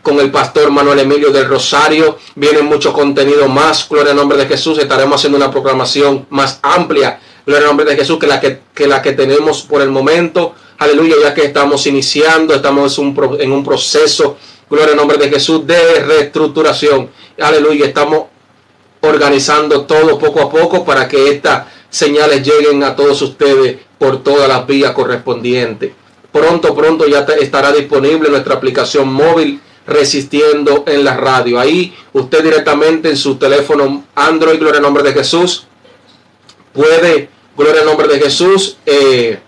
con el pastor Manuel Emilio del Rosario. Viene mucho contenido más, gloria al nombre de Jesús. Estaremos haciendo una proclamación más amplia, gloria al nombre de Jesús, que la que, que, la que tenemos por el momento. Aleluya, ya que estamos iniciando, estamos un, en un proceso, gloria al nombre de Jesús, de reestructuración. Aleluya, estamos organizando todo poco a poco para que estas señales lleguen a todos ustedes por todas las vías correspondientes. Pronto, pronto ya estará disponible nuestra aplicación móvil resistiendo en la radio. Ahí usted directamente en su teléfono Android, gloria al nombre de Jesús, puede, gloria al nombre de Jesús, eh,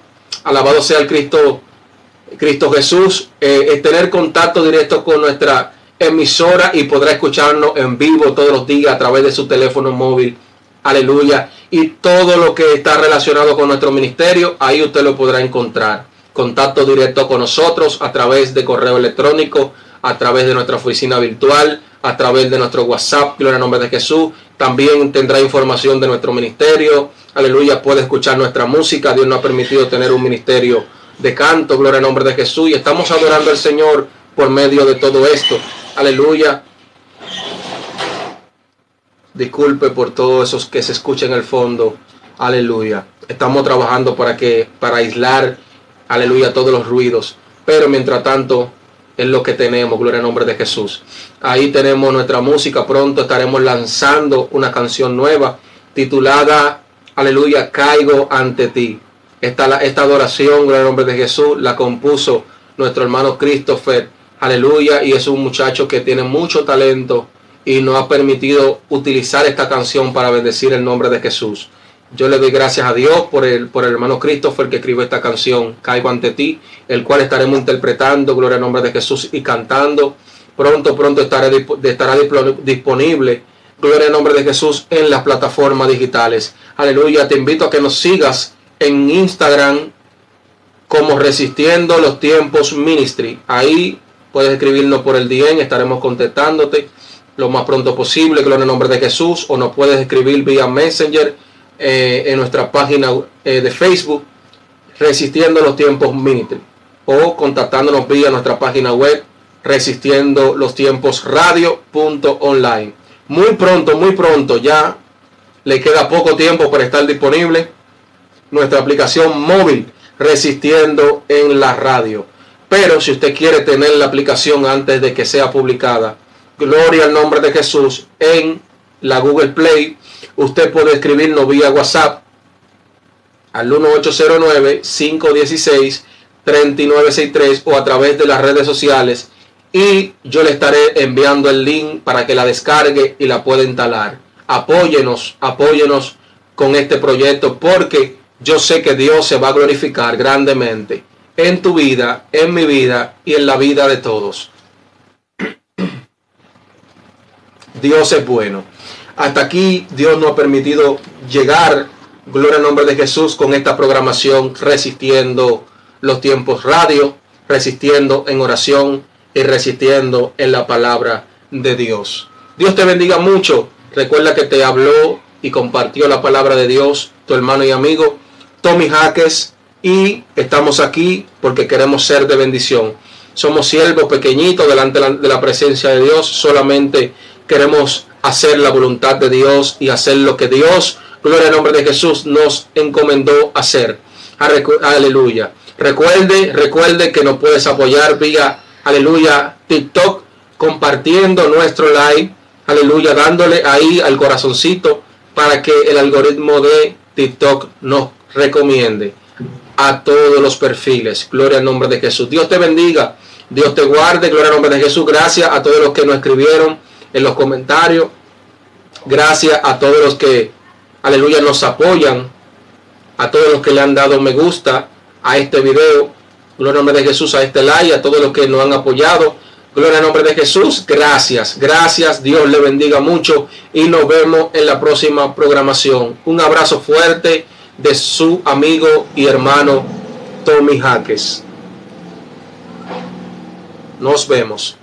alabado sea el Cristo, Cristo Jesús, eh, tener contacto directo con nuestra emisora y podrá escucharnos en vivo todos los días a través de su teléfono móvil. Aleluya. Y todo lo que está relacionado con nuestro ministerio, ahí usted lo podrá encontrar. Contacto directo con nosotros a través de correo electrónico, a través de nuestra oficina virtual, a través de nuestro WhatsApp, gloria al nombre de Jesús. También tendrá información de nuestro ministerio. Aleluya, puede escuchar nuestra música. Dios nos ha permitido tener un ministerio de canto, gloria al nombre de Jesús. Y estamos adorando al Señor por medio de todo esto. Aleluya. Disculpe por todos esos que se escuchan en el fondo. Aleluya. Estamos trabajando para que para aislar, aleluya, todos los ruidos. Pero mientras tanto es lo que tenemos, gloria al nombre de Jesús. Ahí tenemos nuestra música. Pronto estaremos lanzando una canción nueva titulada Aleluya, caigo ante ti. Esta, adoración, gloria al nombre de Jesús, la compuso nuestro hermano Christopher Aleluya. Y es un muchacho que tiene mucho talento y nos ha permitido utilizar esta canción para bendecir el nombre de Jesús. Yo le doy gracias a Dios por el, por el hermano Christopher que escribió esta canción, Caigo ante ti, el cual estaremos interpretando, gloria al nombre de Jesús, y cantando. Pronto, pronto estará disponible, gloria al nombre de Jesús, en las plataformas digitales. Aleluya, te invito a que nos sigas en Instagram como Resistiendo los Tiempos Ministry. Ahí Puedes escribirnos por el DM, estaremos contestándote lo más pronto posible, gloria el nombre de Jesús, o nos puedes escribir vía Messenger eh, en nuestra página eh, de Facebook, Resistiendo los Tiempos Ministry, o contactándonos vía nuestra página web, Resistiendo los Tiempos Radio.online. Muy pronto, muy pronto, ya le queda poco tiempo para estar disponible nuestra aplicación móvil, Resistiendo en la Radio. Pero si usted quiere tener la aplicación antes de que sea publicada, gloria al nombre de Jesús en la Google Play, usted puede escribirnos vía WhatsApp al 1809-516-3963 o a través de las redes sociales y yo le estaré enviando el link para que la descargue y la pueda instalar. Apóyenos, apóyenos con este proyecto porque yo sé que Dios se va a glorificar grandemente en tu vida, en mi vida y en la vida de todos. Dios es bueno. Hasta aquí Dios nos ha permitido llegar, gloria al nombre de Jesús, con esta programación, resistiendo los tiempos radio, resistiendo en oración y resistiendo en la palabra de Dios. Dios te bendiga mucho. Recuerda que te habló y compartió la palabra de Dios tu hermano y amigo Tommy Jaques y estamos aquí porque queremos ser de bendición. Somos siervos pequeñitos delante de la presencia de Dios, solamente queremos hacer la voluntad de Dios y hacer lo que Dios, gloria al nombre de Jesús, nos encomendó hacer. Aleluya. Recuerde, recuerde que nos puedes apoyar vía, aleluya, TikTok, compartiendo nuestro live, aleluya, dándole ahí al corazoncito para que el algoritmo de TikTok nos recomiende. a todos los perfiles. Gloria al nombre de Jesús. Dios te bendiga. Dios te guarde. Gloria al nombre de Jesús. Gracias a todos los que nos escribieron en los comentarios. Gracias a todos los que, aleluya, nos apoyan. A todos los que le han dado me gusta a este video. Gloria al nombre de Jesús, a este like, a todos los que nos han apoyado. Gloria al nombre de Jesús. Gracias, gracias. Dios le bendiga mucho y nos vemos en la próxima programación. Un abrazo fuerte de su amigo y hermano Tommy Jaques. Nos vemos.